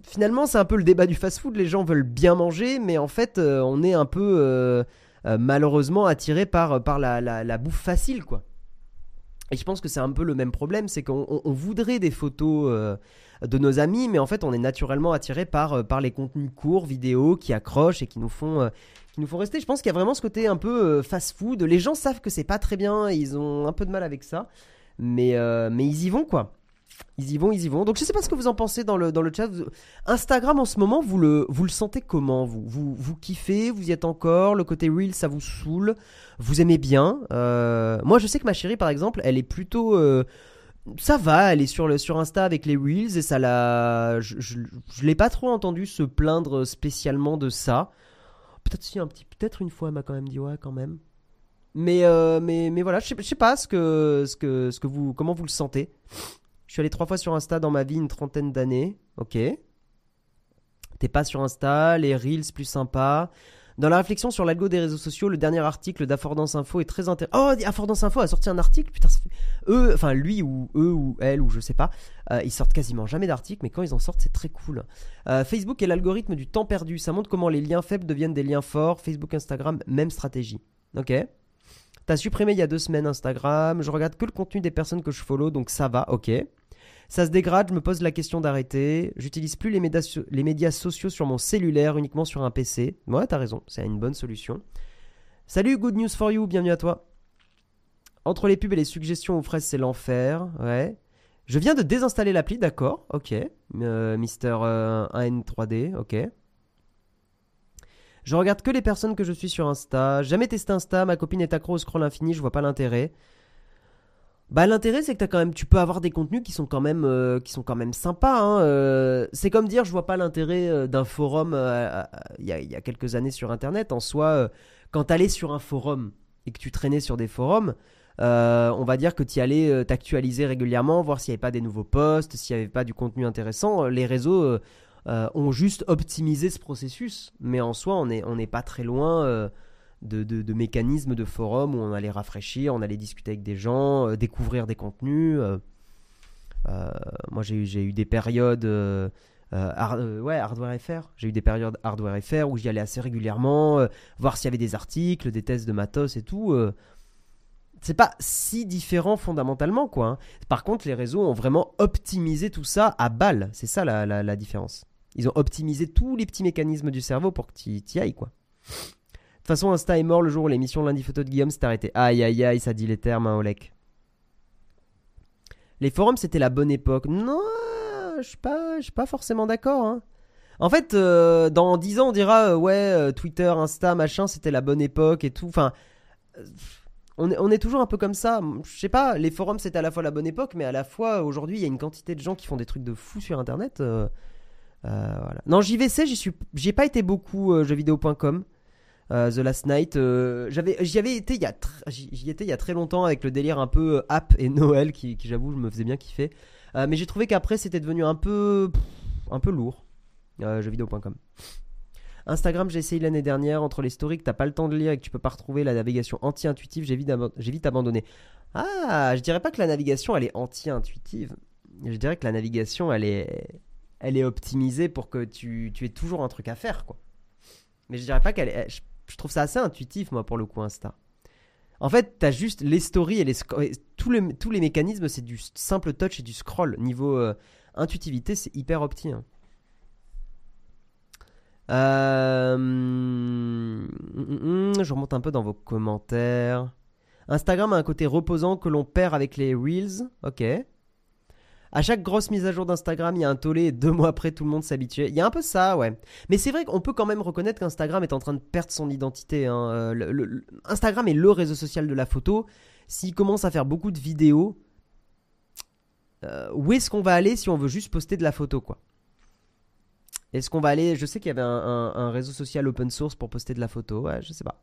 finalement, c'est un peu le débat du fast-food. Les gens veulent bien manger, mais en fait, on est un peu malheureusement attiré par, par la, la, la bouffe facile, quoi. Et je pense que c'est un peu le même problème, c'est qu'on voudrait des photos euh, de nos amis, mais en fait on est naturellement attiré par, euh, par les contenus courts, vidéos, qui accrochent et qui nous font, euh, qui nous font rester. Je pense qu'il y a vraiment ce côté un peu fast-food. Les gens savent que c'est pas très bien, ils ont un peu de mal avec ça, mais, mais ils y vont quoi. Ils y vont, ils y vont. Donc je sais pas ce que vous en pensez dans le, dans le chat. Instagram en ce moment, vous le, vous le sentez comment? Vous, vous, vous kiffez? Vous y êtes encore? Le côté real, ça vous saoule? Vous aimez bien? Euh, Moi je sais que ma chérie par exemple, elle est plutôt... Euh, ça va, elle est sur, le, sur Insta avec les Reels et ça l'a... Je, je, l'ai pas trop entendu se plaindre spécialement de ça. Peut-être si un petit... Peut-être une fois elle m'a quand même dit ouais quand même. Mais, euh, mais, mais voilà, je sais, je sais pas ce que, ce que, ce que vous, comment vous le sentez. Je suis allé trois fois sur Insta dans ma vie une trentaine d'années. Ok. T'es pas sur Insta, les Reels plus sympas. Dans la réflexion sur l'algo des réseaux sociaux, le dernier article d'Affordance Info est très intéressant. Oh, Affordance Info a sorti un article. Putain, eux, enfin lui ou eux ou elle ou je sais pas, euh, ils sortent quasiment jamais d'articles, mais quand ils en sortent, c'est très cool. Euh, Facebook et l'algorithme du temps perdu. Ça montre comment les liens faibles deviennent des liens forts. Facebook, Instagram, même stratégie. Ok. T'as supprimé il y a deux semaines Instagram. Je regarde que le contenu des personnes que je follow, donc ça va. Ok. Ça se dégrade, je me pose la question d'arrêter. J'utilise plus les médias, sociaux sur mon cellulaire, uniquement sur un PC. Ouais, t'as raison, c'est une bonne solution. Salut, good news for you, bienvenue à toi. Entre les pubs et les suggestions aux fraises, c'est l'enfer. Ouais. Je viens de désinstaller l'appli, d'accord, ok. Euh, Mister 1N3D, euh, ok. Je regarde que les personnes que je suis sur Insta. Jamais testé Insta, ma copine est accro au scroll infini, je vois pas l'intérêt. Bah l'intérêt c'est que as quand même, tu peux avoir des contenus qui sont quand même, euh, qui sont quand même sympas. hein, euh, c'est comme dire, je vois pas l'intérêt euh, d'un forum il y, a, quelques années sur Internet. En soi, quand t'allais sur un forum et que tu traînais sur des forums, on va dire que tu allais t'actualiser régulièrement, voir s'il n'y avait pas des nouveaux posts, s'il n'y avait pas du contenu intéressant. Les réseaux euh, ont juste optimisé ce processus, mais en soi, on n'est pas très loin. euh, de, mécanismes de forum où on allait rafraîchir, on allait discuter avec des gens, euh, découvrir des contenus. moi, j'ai eu, des périodes. ouais, Hardware FR. J'ai eu des périodes Hardware FR où j'y allais assez régulièrement, voir s'il y avait des articles, des tests de matos et tout. C'est pas si différent fondamentalement, quoi. hein. Par contre, les réseaux ont vraiment optimisé tout ça à balle. C'est ça la, la- la différence. Ils ont optimisé tous les petits mécanismes du cerveau pour que tu y ailles, quoi. De toute façon, Insta est mort le jour où l'émission Lundi Photo de Guillaume s'est arrêtée. Aïe aïe aïe, ça dit les termes, hein, Olek. Les forums, c'était la bonne époque. Non, je suis pas, pas forcément d'accord. hein. En fait, euh, dans 10 ans, on dira euh, ouais, euh, Twitter, Insta, machin, c'était la bonne époque et tout. Enfin, on est, toujours un peu comme ça. Je sais pas, les forums, c'était à la fois la bonne époque, mais à la fois, aujourd'hui, il y a une quantité de gens qui font des trucs de fous sur Internet. euh, euh, voilà. Non, JVC, j'y suis, j'y ai pas été beaucoup, euh, jeuxvideo.com. Euh, The Last Night, euh, j'y avais été il y a, j'y étais il y a très longtemps avec le délire un peu euh, app et Noël qui, j'avoue, je me faisais bien kiffer. Mais j'ai trouvé qu'après c'était devenu un peu, un peu lourd. Jeuxvideo.com. Instagram, j'ai essayé l'année dernière entre les stories que t'as pas le temps de lire et que tu peux pas retrouver la navigation anti-intuitive, j'ai vite, abandonné. Ah, je dirais pas que la navigation elle est anti-intuitive. Je dirais que la navigation elle est, elle est optimisée pour que tu, tu aies toujours un truc à faire quoi. Mais je dirais pas qu'elle. Je, trouve ça assez intuitif, moi, pour le coup, Insta. En fait, t'as juste les stories et les. tous, les, tous les mécanismes, c'est du simple touch et du scroll. Niveau euh, intuitivité, c'est hyper opti. hein. Euh, hum, hum, hum, je remonte un peu dans vos commentaires. Instagram a un côté reposant que l'on perd avec les Reels. Ok. À chaque grosse mise à jour d'Instagram, il y a un tollé et deux [LAUGHS] mois après, tout le monde s'habituait. Il y a un peu ça, ouais. Mais c'est vrai qu'on peut quand même reconnaître qu'Instagram est en train de perdre son identité. hein. Euh, Instagram est le réseau social de la photo. S'il commence à faire beaucoup de vidéos, euh, où est-ce qu'on va aller si on veut juste poster de la photo, quoi? Est-ce qu'on va aller Je sais qu'il y avait un, réseau social open source pour poster de la photo. Ouais, je sais pas.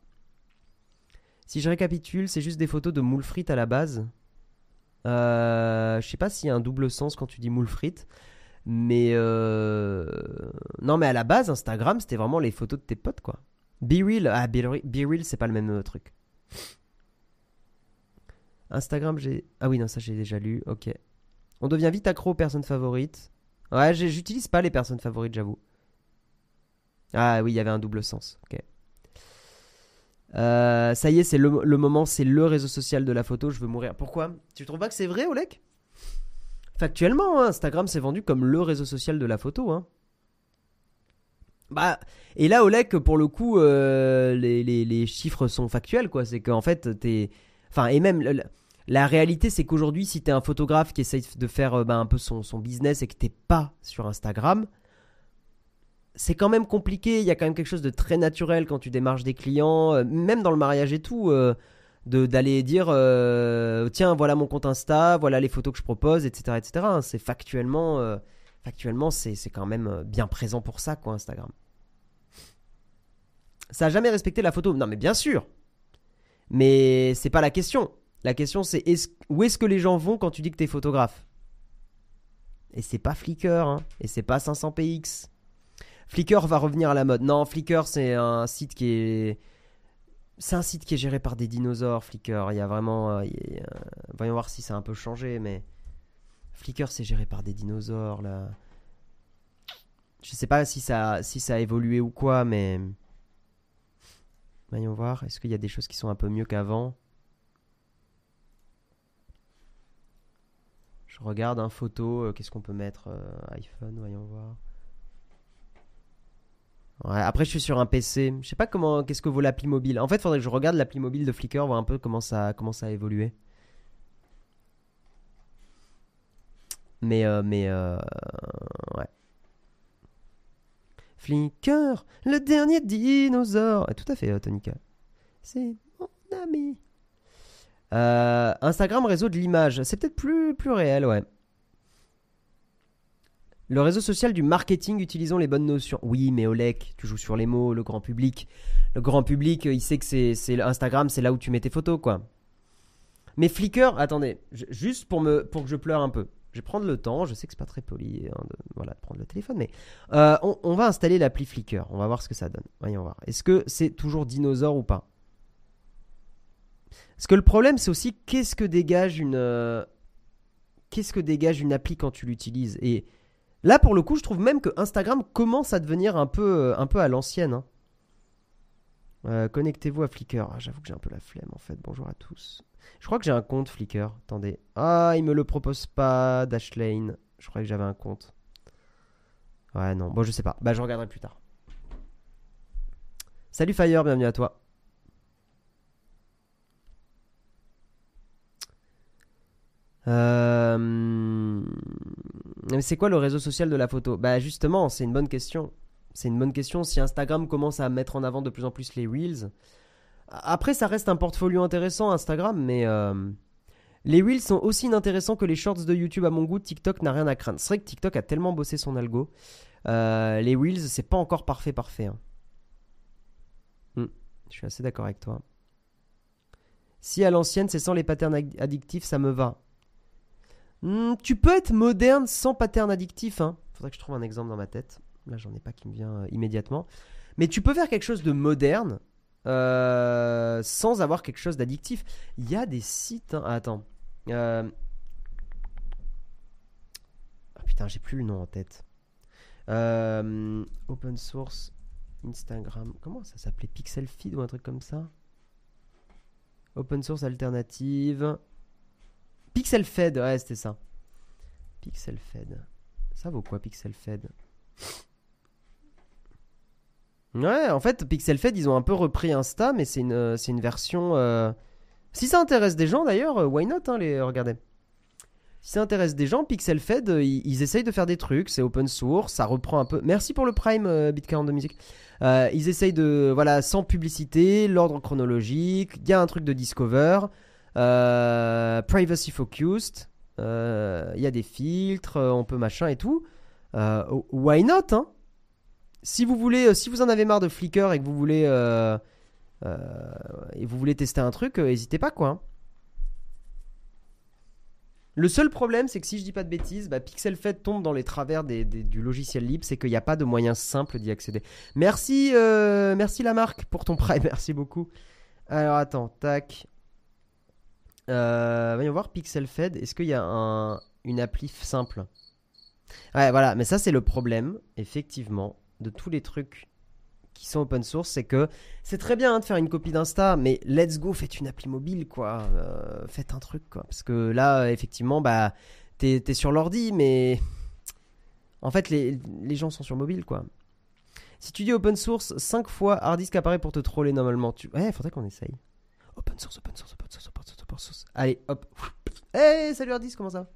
Si je récapitule, c'est juste des photos de moules frites à la base. Euh, je sais pas s'il y a un double sens quand tu dis moule frites. Mais euh... non, mais à la base, Instagram, c'était vraiment les photos de tes potes, quoi. Be Real, ah, Be Be Real, c'est pas le même euh, truc. Instagram, j'ai. Ah oui, non, ça j'ai déjà lu, ok. On devient vite accro aux personnes favorites. Ouais, j'utilise pas les personnes favorites, j'avoue. Ah oui, il y avait un double sens, ok. Euh, ça y est, c'est le, le moment, c'est le réseau social de la photo, je veux mourir. Pourquoi? Tu trouves pas que c'est vrai, Olek Factuellement, hein, Instagram s'est vendu comme le réseau social de la photo. Hein. Bah, et là, Olek, pour le coup, euh, les, les- chiffres sont factuels, quoi. C'est qu'en fait, t'es. Enfin, et même, la, la réalité, c'est qu'aujourd'hui, si t'es un photographe qui essaye de faire euh, bah, un peu son, son business et que t'es pas sur Instagram, c'est quand même compliqué. Il y a quand même quelque chose de très naturel quand tu démarches des clients, euh, même dans le mariage et tout. euh, de d'aller dire tiens voilà mon compte Insta voilà les photos que je propose etc etc c'est factuellement factuellement c'est quand même bien présent pour ça quoi Instagram ça a jamais respecté la photo non mais bien sûr mais c'est pas la question la question c'est est où est-ce que les gens vont quand tu dis que t'es photographe? Et c'est pas Flickr hein, et c'est pas 500px Flickr va revenir à la mode non Flickr c'est un site qui est c'est un site qui est géré par des dinosaures, Flickr. Il y a vraiment. euh, euh, voyons voir si ça a un peu changé, mais. Flickr, c'est géré par des dinosaures, là. Je sais pas si ça, si ça a évolué ou quoi, mais. Voyons voir. Est-ce qu'il y a des choses qui sont un peu mieux qu'avant? Je regarde, un photo. euh, Qu'est-ce qu'on peut mettre euh, iPhone, voyons voir. Après, je suis sur un PC. Je sais pas comment, qu'est-ce que vaut l'appli mobile. En fait, faudrait que je regarde l'appli mobile de Flickr, voir un peu comment ça, comment ça a évolué. Mais, euh, mais, euh, ouais. Flickr, le dernier dinosaure. Tout à fait, euh, Tonika. C'est mon ami. Euh, Instagram, réseau de l'image. C'est peut-être plus, plus réel, ouais. Le réseau social du marketing utilisons les bonnes notions. Oui, mais Olek, tu joues sur les mots, le grand public. Le grand public, il sait que c'est Instagram, c'est là où tu mets tes photos, quoi. Mais Flickr, attendez, juste pour, me, pour que je pleure un peu. Je vais prendre le temps, je sais que c'est pas très poli hein, de, voilà, prendre le téléphone, mais euh, on, va installer l'appli Flickr. On va voir ce que ça donne. Voyons voir. Est-ce que c'est toujours dinosaure ou pas? Parce que le problème, c'est aussi qu'est-ce que dégage une. Euh, qu'est-ce que dégage une appli quand tu l'utilises? Et là, pour le coup, je trouve même que Instagram commence à devenir un peu, euh, un peu à l'ancienne. Hein. Connectez-vous à Flickr. Ah, j'avoue que j'ai un peu la flemme en fait. Bonjour à tous. Je crois que j'ai un compte Flickr. Attendez. Ah, il me le propose pas, Dashlane. Je croyais que j'avais un compte. Ouais, non. Bon, je sais pas. Bah, je regarderai plus tard. Salut Fire, bienvenue à toi. Euh... C'est quoi le réseau social de la photo? Bah justement, c'est une bonne question. C'est une bonne question. Si Instagram commence à mettre en avant de plus en plus les Reels, après, ça reste un portfolio intéressant Instagram, mais euh, les Reels sont aussi inintéressants que les Shorts de YouTube à mon goût. TikTok n'a rien à craindre. C'est vrai que TikTok a tellement bossé son algo. Euh, les Reels, c'est pas encore parfait, parfait. Hein. Hmm, je suis assez d'accord avec toi. Si à l'ancienne, c'est sans les patterns addictifs, ça me va. Hmm, tu peux être moderne sans pattern addictif. Hein. Faudrait que je trouve un exemple dans ma tête. Là, j'en ai pas qui me vient euh, immédiatement. Mais tu peux faire quelque chose de moderne euh, sans avoir quelque chose d'addictif. Il y a des sites. Hein. attends. Euh, ah, putain, j'ai plus le nom en tête. Open source Instagram. Comment ça s'appelait? Pixel Feed ou un truc comme ça? Open source alternative. Pixel Fed, ouais, c'était ça. Pixel Fed. Ça vaut quoi Pixel Fed? Ouais, en fait, Pixel Fed, ils ont un peu repris Insta, mais c'est une, euh, une version. Euh, si ça intéresse des gens d'ailleurs, euh, why not hein, les regardez. Si ça intéresse des gens, Pixel Fed, ils, essayent de faire des trucs, c'est open source, ça reprend un peu. Merci pour le Prime euh, de musique. ils essayent de voilà sans publicité, l'ordre chronologique. Il y a un truc de Discover, privacy focused. Il y a des filtres, on peut machin et tout. why not hein? Si vous voulez, euh, si vous en avez marre de Flickr et que vous voulez euh, euh, vous voulez tester un truc, n'hésitez pas quoi. Hein. Le seul problème, c'est que si je dis pas de bêtises, bah, PixelFed tombe dans les travers du logiciel libre, c'est qu'il n'y a pas de moyen simple d'y accéder. Merci, merci la marque pour ton prime, [LAUGHS] merci beaucoup. Alors attends, tac. Voyons voir PixelFed. Est-ce qu'il y a une appli simple? Ouais, voilà, mais ça c'est le problème, effectivement de tous les trucs qui sont open source, c'est que c'est très bien hein, de faire une copie d'Insta, mais let's go, faites une appli mobile, quoi. Euh, faites un truc, quoi. Parce que là, effectivement, bah, t'es es sur l'ordi, mais en fait, les, gens sont sur mobile, quoi. Si tu dis open source 5 fois, hard disk apparaît pour te troller normalement. Tu... Ouais, faudrait qu'on essaye. Open source, open source, open source, open source. Allez, hop. Hey, salut hard disk, comment ça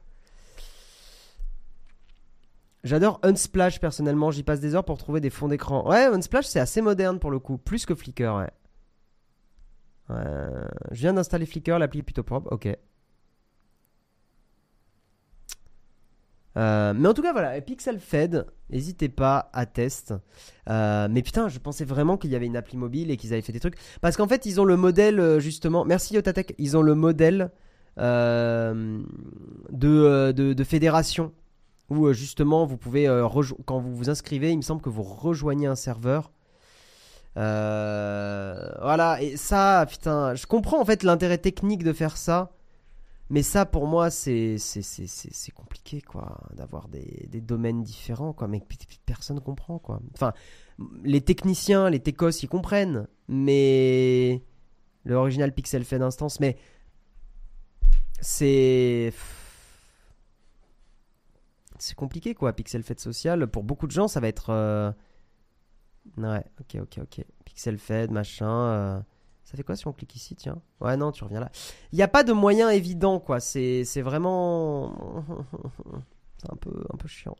J'adore Unsplash personnellement, j'y passe des heures pour trouver des fonds d'écran. Ouais, Unsplash c'est assez moderne pour le coup, plus que Flickr, ouais. je viens d'installer Flickr, l'appli est plutôt propre, ok. Euh, mais en tout cas, voilà, Pixel Fed, n'hésitez pas à test. Euh, mais putain, je pensais vraiment qu'il y avait une appli mobile et qu'ils avaient fait des trucs. Parce qu'en fait, ils ont le modèle, euh, justement. Merci Yotatech, ils ont le modèle de, de, fédération où euh, justement vous pouvez, euh, quand vous vous inscrivez, il me semble que vous rejoignez un serveur. Euh, voilà, et ça, putain, je comprends en fait l'intérêt technique de faire ça, mais ça pour moi c'est compliqué quoi, d'avoir des, des, domaines différents quoi, mais personne comprend quoi. Enfin, les techniciens, les techos ils comprennent, mais le original Pixel fait d'instance, mais c'est c'est compliqué quoi. Pixel Fed social, pour beaucoup de gens, ça va être. Euh, ouais, ok, ok, ok. Pixel Fed, machin. Euh, ça fait quoi si on clique ici, tiens? Ouais, non, tu reviens là. Il n'y a pas de moyen évident quoi. C'est vraiment. [LAUGHS] c'est un peu, un peu chiant.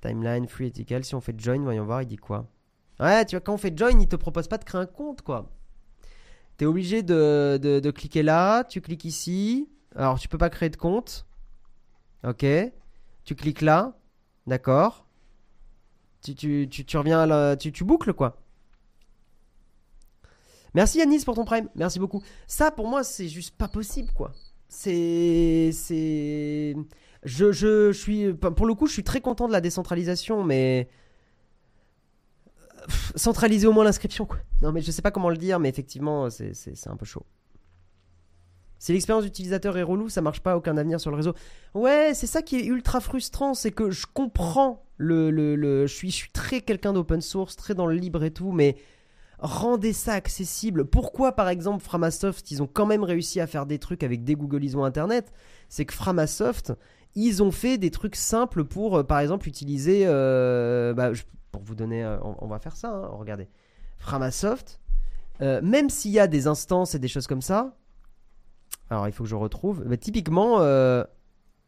Timeline, free ethical. Si on fait join, voyons voir, il dit quoi? Ouais, tu vois, quand on fait join, il te propose pas de créer un compte quoi. T'es obligé de, de, cliquer là, tu cliques ici. Alors, tu peux pas créer de compte. Ok. Tu cliques là. D'accord. Tu, tu, tu, tu reviens à la, tu, tu boucles quoi. Merci Yanis pour ton prime. Merci beaucoup. Ça, pour moi, c'est juste pas possible quoi. C'est. C'est. Je, je, je suis. Pour le coup, je suis très content de la décentralisation, mais. Centraliser au moins l'inscription quoi. Non, mais je sais pas comment le dire, mais effectivement, c'est- c'est un peu chaud. Si l'expérience d'utilisateur est relou, ça marche pas, aucun avenir sur le réseau. Ouais, c'est ça qui est ultra frustrant, c'est que je comprends le, le, le- je suis, je suis très quelqu'un d'open source, très dans le libre et tout, mais rendez ça accessible. Pourquoi, par exemple, Framasoft, ils ont quand même réussi à faire des trucs avec des Internet? C'est que Framasoft, ils ont fait des trucs simples pour, euh, par exemple, utiliser. euh, bah, pour vous donner, euh, on, va faire ça. hein, regardez, Framasoft, même s'il y a des instances et des choses comme ça. Alors, il faut que je retrouve. Typiquement,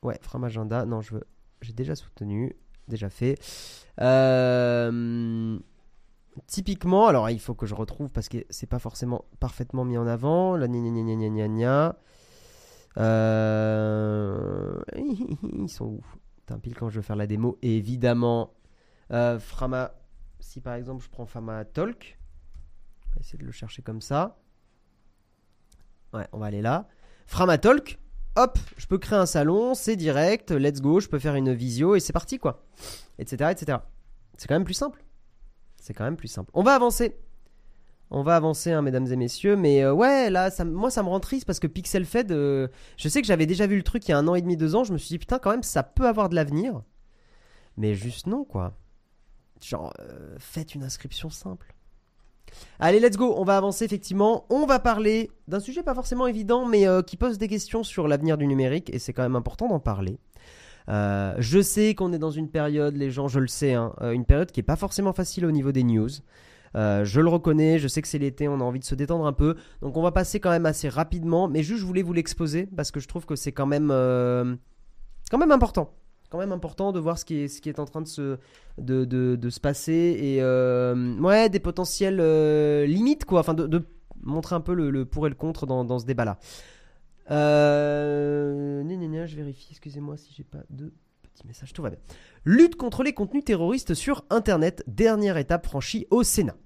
ouais, Framagenda. Non, je veux. J'ai déjà soutenu, déjà fait. Typiquement, alors il faut que je retrouve parce que c'est pas forcément parfaitement mis en avant. La gna gna gna gna gna. Euh, [LAUGHS] Ils sont où? Putain, pile quand je veux faire la démo. Évidemment, euh, Frama. Si par exemple je prends Frama Talk, on va essayer de le chercher comme ça. Ouais, on va aller là. Framatalk, hop, je peux créer un salon, c'est direct, let's go, je peux faire une visio et c'est parti quoi. Etc. etc. C'est quand même plus simple. C'est quand même plus simple. On va avancer. On va avancer, hein, mesdames et messieurs. Mais euh, ouais, là, moi, ça me rend triste parce que PixelFed, euh, je sais que j'avais déjà vu le truc il y a un an et demi, deux ans. Je me suis dit, putain, quand même, ça peut avoir de l'avenir. Mais juste non, quoi. Genre, euh, faites une inscription simple. Allez, let's go. On va avancer effectivement. On va parler d'un sujet pas forcément évident, mais qui pose des questions sur l'avenir du numérique, et c'est quand même important d'en parler. Euh, je sais qu'on est dans une période, les gens, je le sais, hein, euh, une période qui est pas forcément facile au niveau des news. Euh, je le reconnais, je sais que c'est l'été, on a envie de se détendre un peu, donc on va passer quand même assez rapidement. Mais juste, je voulais vous l'exposer parce que je trouve que c'est quand même, quand même important quand même important de voir ce qui est, en train de se, passer et ouais, des potentielles limites, quoi. Enfin, de, montrer un peu le, pour et le contre dans, dans ce débat-là. Euh... gna, je vérifie, excusez-moi si j'ai pas de petits messages, tout va bien. Lutte contre les contenus terroristes sur Internet, dernière étape franchie au Sénat.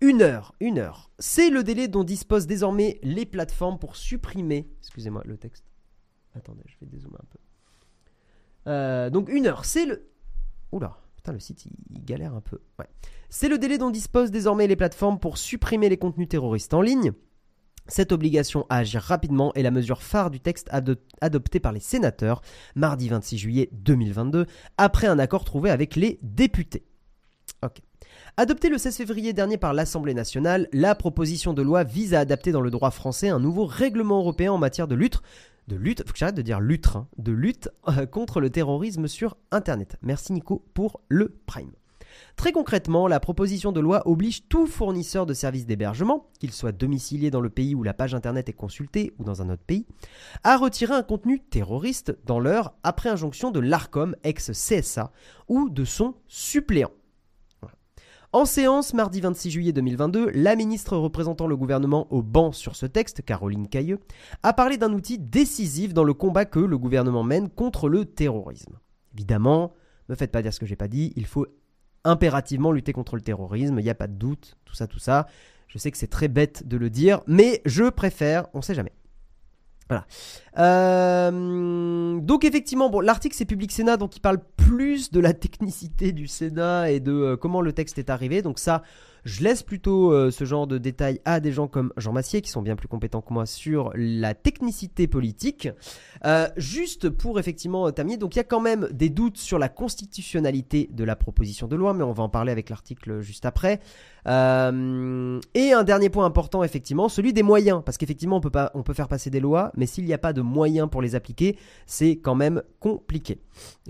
Une heure, une heure. C'est le délai dont disposent désormais les plateformes pour supprimer. Excusez-moi, le texte. Attendez, je vais dézoomer un peu. Euh, donc une heure, c'est le. Oula, putain, le site il galère un peu. Ouais. C'est le délai dont disposent désormais les plateformes pour supprimer les contenus terroristes en ligne. Cette obligation à agir rapidement est la mesure phare du texte ado- adopté par les sénateurs mardi 26 juillet 2022 après un accord trouvé avec les députés. Ok. Adoptée le 16 février dernier par l'Assemblée nationale, la proposition de loi vise à adapter dans le droit français un nouveau règlement européen en matière de lutte de lutte, faut que j'arrête de dire lutte, hein, de lutte euh, contre le terrorisme sur Internet. Merci Nico pour le Prime. Très concrètement, la proposition de loi oblige tout fournisseur de services d'hébergement, qu'il soit domicilié dans le pays où la page Internet est consultée ou dans un autre pays, à retirer un contenu terroriste dans l'heure après injonction de l'ARCOM ex-CSA ou de son suppléant. En séance, mardi 26 juillet 2022, la ministre représentant le gouvernement au banc sur ce texte, Caroline Cailleux, a parlé d'un outil décisif dans le combat que le gouvernement mène contre le terrorisme. Évidemment, me faites pas dire ce que j'ai pas dit, il faut impérativement lutter contre le terrorisme, il n'y a pas de doute, tout ça, tout ça. Je sais que c'est très bête de le dire, mais je préfère, on sait jamais. Voilà. Euh, donc effectivement, bon, l'article c'est Public Sénat, donc il parle plus de la technicité du Sénat et de euh, comment le texte est arrivé. Donc ça, je laisse plutôt euh, ce genre de détails à des gens comme Jean Massier, qui sont bien plus compétents que moi sur la technicité politique. Euh, juste pour effectivement euh, terminer, donc il y a quand même des doutes sur la constitutionnalité de la proposition de loi, mais on va en parler avec l'article juste après. Et un dernier point important, effectivement, celui des moyens, parce qu'effectivement on peut on peut faire passer des lois, mais s'il n'y a pas de moyens pour les appliquer, c'est quand même compliqué.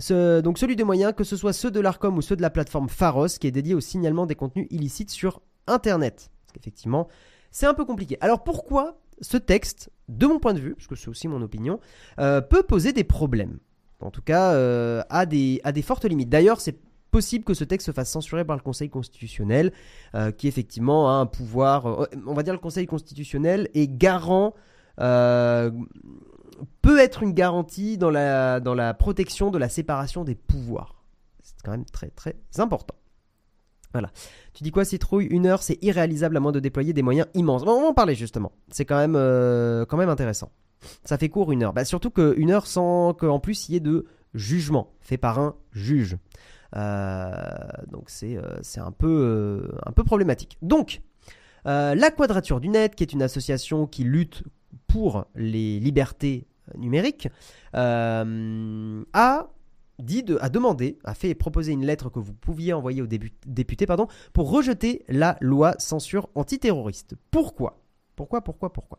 Donc celui des moyens, que ce soit ceux de l'Arcom ou ceux de la plateforme Pharos, qui est dédiée au signalement des contenus illicites sur Internet. Parce qu'effectivement, c'est un peu compliqué. Alors pourquoi ce texte, de mon point de vue, parce que c'est aussi mon opinion, euh, peut poser des problèmes? En tout cas, euh, à, des, fortes limites. D'ailleurs, c'est possible que ce texte se fasse censurer par le Conseil constitutionnel, euh, qui effectivement a un pouvoir, on va dire le Conseil constitutionnel est garant, peut être une garantie dans la, dans la protection de la séparation des pouvoirs. C'est quand même très très important. Voilà. Tu dis quoi, Citrouille Une heure, c'est irréalisable à moins de déployer des moyens immenses. On va en parler justement. C'est quand même, quand même intéressant. Ça fait court une heure. Bah, surtout qu'une heure sans qu'en plus il y ait de jugement fait par un juge. Euh, donc c'est euh, c'est un, peu, euh, un peu problématique. Donc, la Quadrature du Net, qui est une association qui lutte pour les libertés numériques, a a demandé, a fait proposer une lettre que vous pouviez envoyer aux députés pour rejeter la loi censure antiterroriste. Pourquoi? Pourquoi Pourquoi Pourquoi?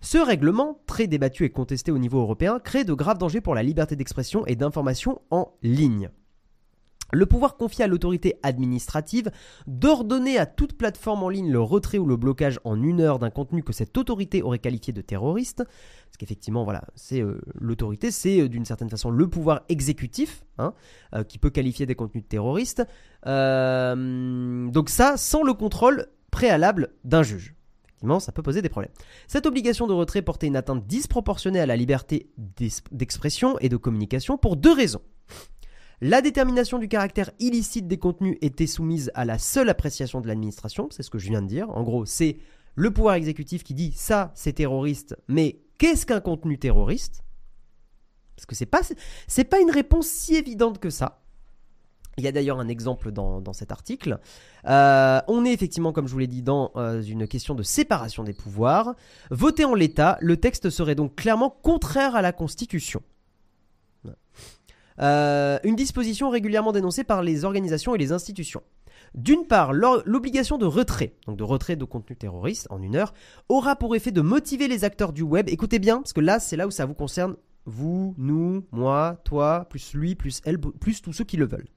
Ce règlement, très débattu et contesté au niveau européen, crée de graves dangers pour la liberté d'expression et d'information en ligne. Le pouvoir confié à l'autorité administrative d'ordonner à toute plateforme en ligne le retrait ou le blocage en une heure d'un contenu que cette autorité aurait qualifié de terroriste, parce qu'effectivement, voilà, c'est euh, l'autorité, c'est euh, d'une certaine façon le pouvoir exécutif hein, euh, qui peut qualifier des contenus de terroristes. donc ça, sans le contrôle préalable d'un juge ça peut poser des problèmes. Cette obligation de retrait portait une atteinte disproportionnée à la liberté d'expression et de communication pour deux raisons. La détermination du caractère illicite des contenus était soumise à la seule appréciation de l'administration, c'est ce que je viens de dire. En gros, c'est le pouvoir exécutif qui dit ça c'est terroriste, mais qu'est-ce qu'un contenu terroriste? Parce que c'est pas pas une réponse si évidente que ça. Il y a d'ailleurs un exemple dans, cet article. Euh, on est effectivement, comme je vous l'ai dit, dans euh, une question de séparation des pouvoirs. Voté en l'état, le texte serait donc clairement contraire à la Constitution. Euh, une disposition régulièrement dénoncée par les organisations et les institutions. D'une part, l'obligation de retrait, donc de retrait de contenu terroriste en une heure, aura pour effet de motiver les acteurs du web. Écoutez bien, parce que là, c'est là où ça vous concerne, vous, nous, moi, toi, plus lui, plus elle, plus tous ceux qui le veulent.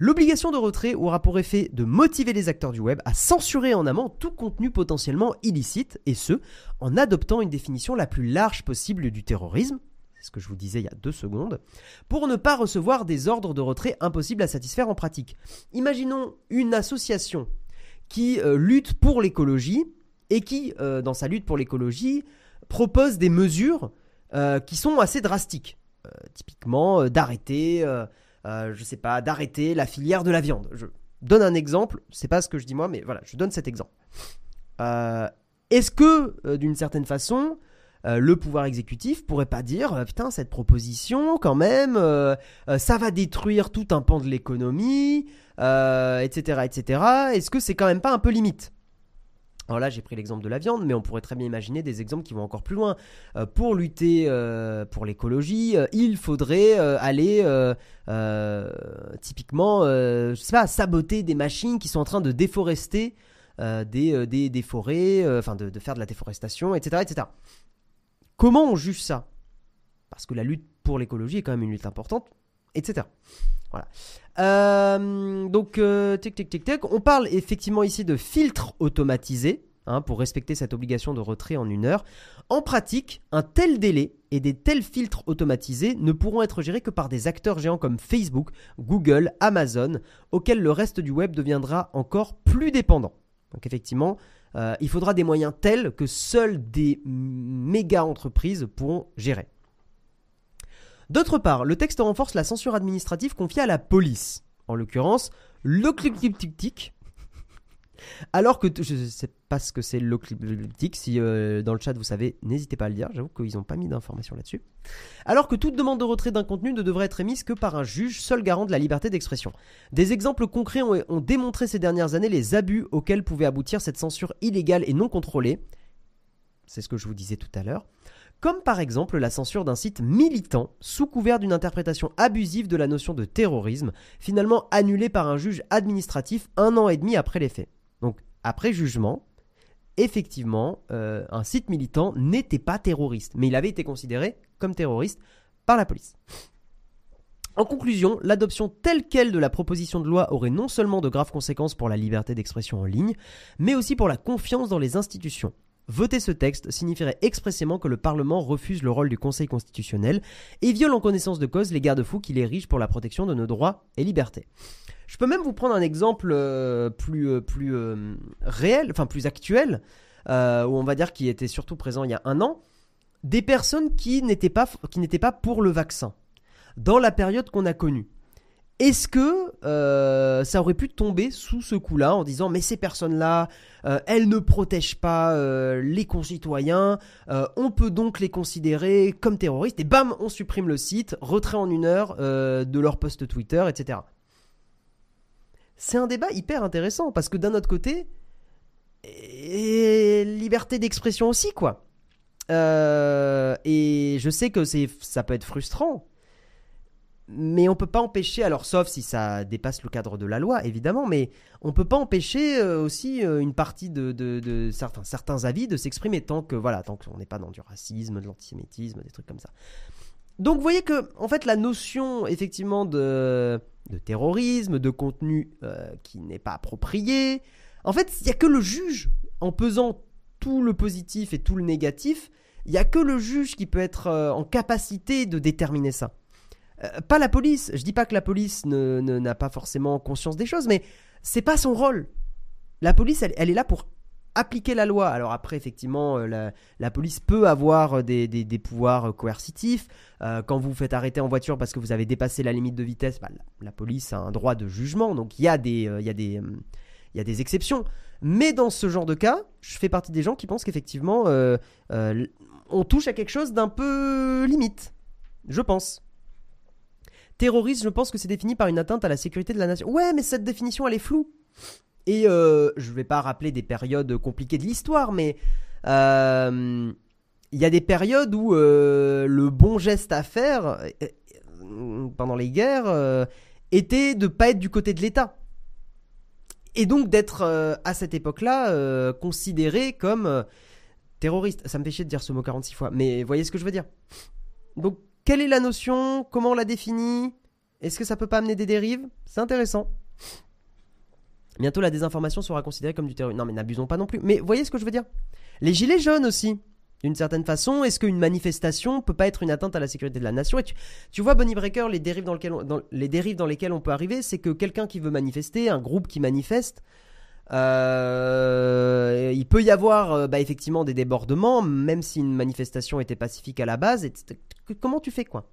L'obligation de retrait aura pour effet de motiver les acteurs du web à censurer en amont tout contenu potentiellement illicite, et ce, en adoptant une définition la plus large possible du terrorisme, c'est ce que je vous disais il y a deux secondes, pour ne pas recevoir des ordres de retrait impossibles à satisfaire en pratique. Imaginons une association qui euh, lutte pour l'écologie et qui, euh, dans sa lutte pour l'écologie, propose des mesures euh, qui sont assez drastiques. typiquement, d'arrêter je sais pas, d'arrêter la filière de la viande. Je donne un exemple, c'est pas ce que je dis moi, mais voilà, je donne cet exemple. Est-ce que, d'une certaine façon, le pouvoir exécutif pourrait pas dire putain cette proposition quand même ça va détruire tout un pan de l'économie etc etc est-ce que c'est quand même pas un peu limite? Alors là, j'ai pris l'exemple de la viande, mais on pourrait très bien imaginer des exemples qui vont encore plus loin. Euh, pour lutter euh, pour l'écologie, euh, il faudrait aller typiquement, je sais pas, saboter des machines qui sont en train de déforester des, des, forêts, enfin de, de, faire de la déforestation, etc., etc. Comment on juge ça? Parce que la lutte pour l'écologie est quand même une lutte importante, etc. Voilà. Euh, donc, euh, tic, tic. On parle effectivement ici de filtres automatisés hein, pour respecter cette obligation de retrait en une heure. En pratique, un tel délai et des tels filtres automatisés ne pourront être gérés que par des acteurs géants comme Facebook, Google, Amazon, auxquels le reste du web deviendra encore plus dépendant. Donc effectivement, euh, il faudra des moyens tels que seules des méga entreprises pourront gérer. D'autre part, le texte renforce la censure administrative confiée à la police, en l'occurrence l'ocliptic. Alors que je sais pas ce que c'est l'ocliptic, si euh, dans le chat vous savez, n'hésitez pas à le dire, j'avoue qu'ils n'ont pas mis d'informations là-dessus. Alors que toute demande de retrait d'un contenu ne devrait être émise que par un juge, seul garant de la liberté d'expression. Des exemples concrets ont démontré ces dernières années les abus auxquels pouvait aboutir cette censure illégale et non contrôlée. C'est ce que je vous disais tout à l'heure comme par exemple la censure d'un site militant sous couvert d'une interprétation abusive de la notion de terrorisme, finalement annulée par un juge administratif un an et demi après les faits. Après jugement, effectivement, euh, un site militant n'était pas terroriste, mais il avait été considéré comme terroriste par la police. En conclusion, l'adoption telle quelle de la proposition de loi aurait non seulement de graves conséquences pour la liberté d'expression en ligne, mais aussi pour la confiance dans les institutions. Voter ce texte signifierait expressément que le Parlement refuse le rôle du Conseil constitutionnel et viole en connaissance de cause les garde-fous qu'il érige pour la protection de nos droits et libertés. Je peux même vous prendre un exemple euh, plus, euh, plus euh, réel, enfin plus actuel, où on va dire qui était surtout présent il y a un an, des personnes qui n'étaient pas, qui n'étaient pas pour le vaccin dans la période qu'on a connue. Est-ce que ça aurait pu tomber sous ce coup-là en disant mais ces personnes-là, elles ne protègent pas les concitoyens, on peut donc les considérer comme terroristes et bam, on supprime le site, retrait en une heure de leur post Twitter, etc. C'est un débat hyper intéressant parce que d'un autre côté, liberté d'expression aussi quoi. et je sais que c'est, ça peut être frustrant mais on peut pas empêcher, alors sauf si ça dépasse le cadre de la loi, évidemment, mais on peut pas empêcher euh, aussi euh, une partie de, certains, certains avis de s'exprimer tant que voilà, tant qu'on n'est pas dans du racisme, de l'antisémitisme, des trucs comme ça. Donc vous voyez que en fait la notion effectivement de, de terrorisme, de contenu euh, qui n'est pas approprié, en fait il y a que le juge en pesant tout le positif et tout le négatif, il y a que le juge qui peut être en capacité de déterminer ça. Euh, pas la police. Je dis pas que la police n'a ne, pas forcément conscience des choses, mais c'est pas son rôle. La police, elle, est là pour appliquer la loi. Alors après, effectivement, euh, la, police peut avoir des, pouvoirs coercitifs. Euh, quand vous vous faites arrêter en voiture parce que vous avez dépassé la limite de vitesse, bah, la, police a un droit de jugement. Donc il y, a des, il y, a des, il y a des exceptions. Mais dans ce genre de cas, je fais partie des gens qui pensent qu'effectivement, on touche à quelque chose d'un peu limite. Je pense. Terroriste, je pense que c'est défini par une atteinte à la sécurité de la nation. Ouais, mais cette définition, elle est floue. Et euh, je ne vais pas rappeler des périodes compliquées de l'histoire, mais euh, il y a des périodes où euh, le bon geste à faire pendant les guerres était de ne pas être du côté de l'État. Et donc d'être à cette époque-là considéré comme terroriste. Ça me fait chier de dire ce mot 46 fois, mais voyez ce que je veux dire. Donc quelle est la notion? Comment on la définit? Est-ce que ça peut pas amener des dérives? C'est intéressant. Bientôt, la désinformation sera considérée comme du terrorisme. Non, mais n'abusons pas non plus. Mais voyez ce que je veux dire Les gilets jaunes aussi. D'une certaine façon, est-ce qu'une manifestation peut pas être une atteinte à la sécurité de la nation? Et tu, vois, Bonnie Breaker, les dérives dans, lesquelles on peut arriver, c'est que quelqu'un qui veut manifester, un groupe qui manifeste, euh, il peut y avoir euh, bah, effectivement des débordements, même si une manifestation était pacifique à la base. comment tu fais quoi?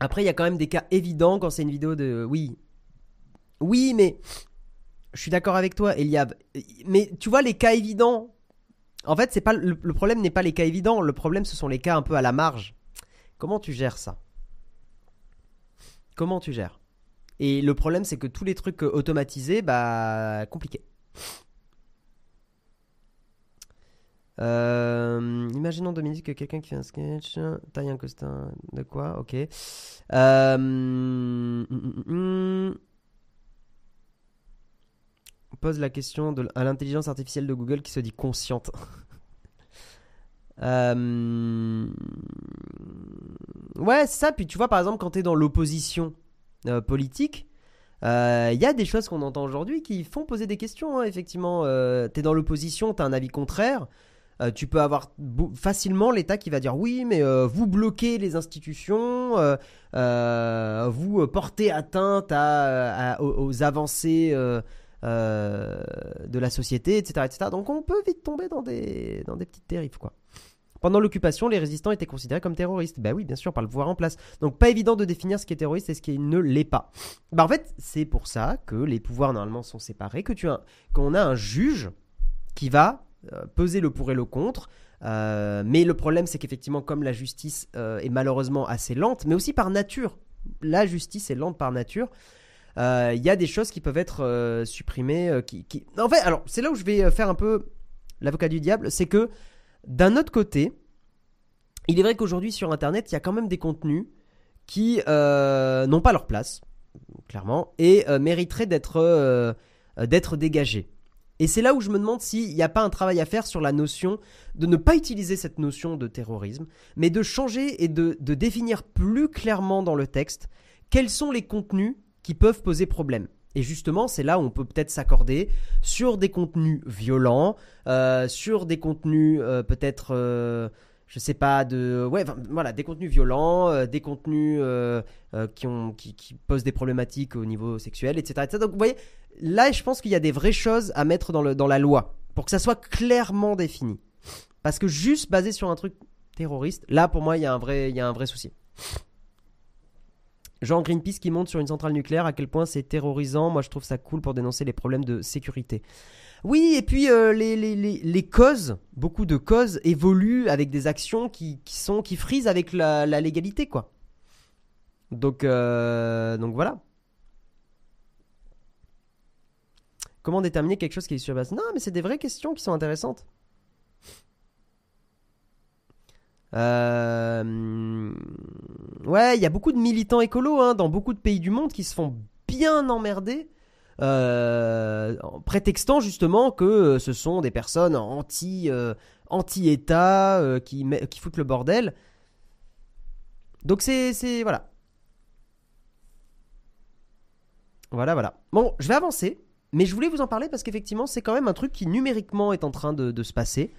Après, il y a quand même des cas évidents quand c'est une vidéo de. Oui. Oui, mais. Je suis d'accord avec toi, Eliab. Mais tu vois, les cas évidents. En fait, c'est pas le problème n'est pas les cas évidents. Le problème, ce sont les cas un peu à la marge. Comment tu gères ça? Comment tu gères? Et le problème, c'est que tous les trucs automatisés, bah, compliqué. Euh, imaginons Dominique que quelqu'un qui fait un sketch, taille un costin, de quoi? Ok. Euh, mm, mm, pose la question à l'intelligence artificielle de Google qui se dit consciente. [LAUGHS] Ouais, c'est ça. Puis tu vois, par exemple, quand tu es dans l'opposition, euh, politique, il euh, y a des choses qu'on entend aujourd'hui qui font poser des questions. Hein, effectivement, euh, tu es dans l'opposition, tu as un avis contraire. Tu peux avoir facilement l'État qui va dire oui, mais vous bloquez les institutions, vous portez atteinte aux, avancées de la société, etc., etc. Donc on peut vite tomber dans des, dans des petites dérives, quoi. Pendant l'occupation, les résistants étaient considérés comme terroristes. Ben oui, bien sûr, par le pouvoir en place. Donc pas évident de définir ce qui est terroriste et ce qui ne l'est pas. Bah en fait, c'est pour ça que les pouvoirs normalement sont séparés, que qu'on a un juge qui va euh, peser le pour et le contre. Euh, mais le problème, c'est qu'effectivement, comme la justice euh, est malheureusement assez lente, mais aussi par nature, la justice est lente par nature. Il y a des choses qui peuvent être supprimées. qui. En fait, alors c'est là où je vais faire un peu l'avocat du diable, c'est que d'un autre côté, il est vrai qu'aujourd'hui sur Internet, il y a quand même des contenus qui euh, n'ont pas leur place, clairement, et euh, mériteraient d'être euh, d'être dégagés. Et c'est là où je me demande s'il n'y a pas un travail à faire sur la notion de ne pas utiliser cette notion de terrorisme, mais de changer et de, définir plus clairement dans le texte quels sont les contenus qui peuvent poser problème. Et justement, c'est là où on peut peut-être s'accorder sur des contenus violents, euh, sur des contenus euh, peut-être, euh, je sais pas, de, voilà, des contenus violents, des contenus qui posent des problématiques au niveau sexuel, etc., etc. Donc, vous voyez, là, je pense qu'il y a des vraies choses à mettre dans, le, dans la loi pour que ça soit clairement défini. Parce que juste basé sur un truc terroriste, là, pour moi, il y a un vrai, il y a un vrai souci. Jean Greenpeace qui monte sur une centrale nucléaire, à quel point c'est terrorisant. Moi, je trouve ça cool pour dénoncer les problèmes de sécurité. Oui, et puis euh, les, les, les, causes, beaucoup de causes évoluent avec des actions qui, qui sont qui frisent avec la, la légalité, quoi. Donc, euh, donc voilà. Comment déterminer quelque chose qui est sur base Non, mais c'est des vraies questions qui sont intéressantes. Euh, ouais, il y a beaucoup de militants écolos hein, dans beaucoup de pays du monde qui se font bien emmerder. Euh, en prétextant justement que ce sont des personnes anti, euh, anti-État qui, qui foutent le bordel. Donc c'est voilà. Voilà, voilà. Bon, je vais avancer, mais je voulais vous en parler parce qu'effectivement, c'est quand même un truc qui numériquement est en train de, se passer.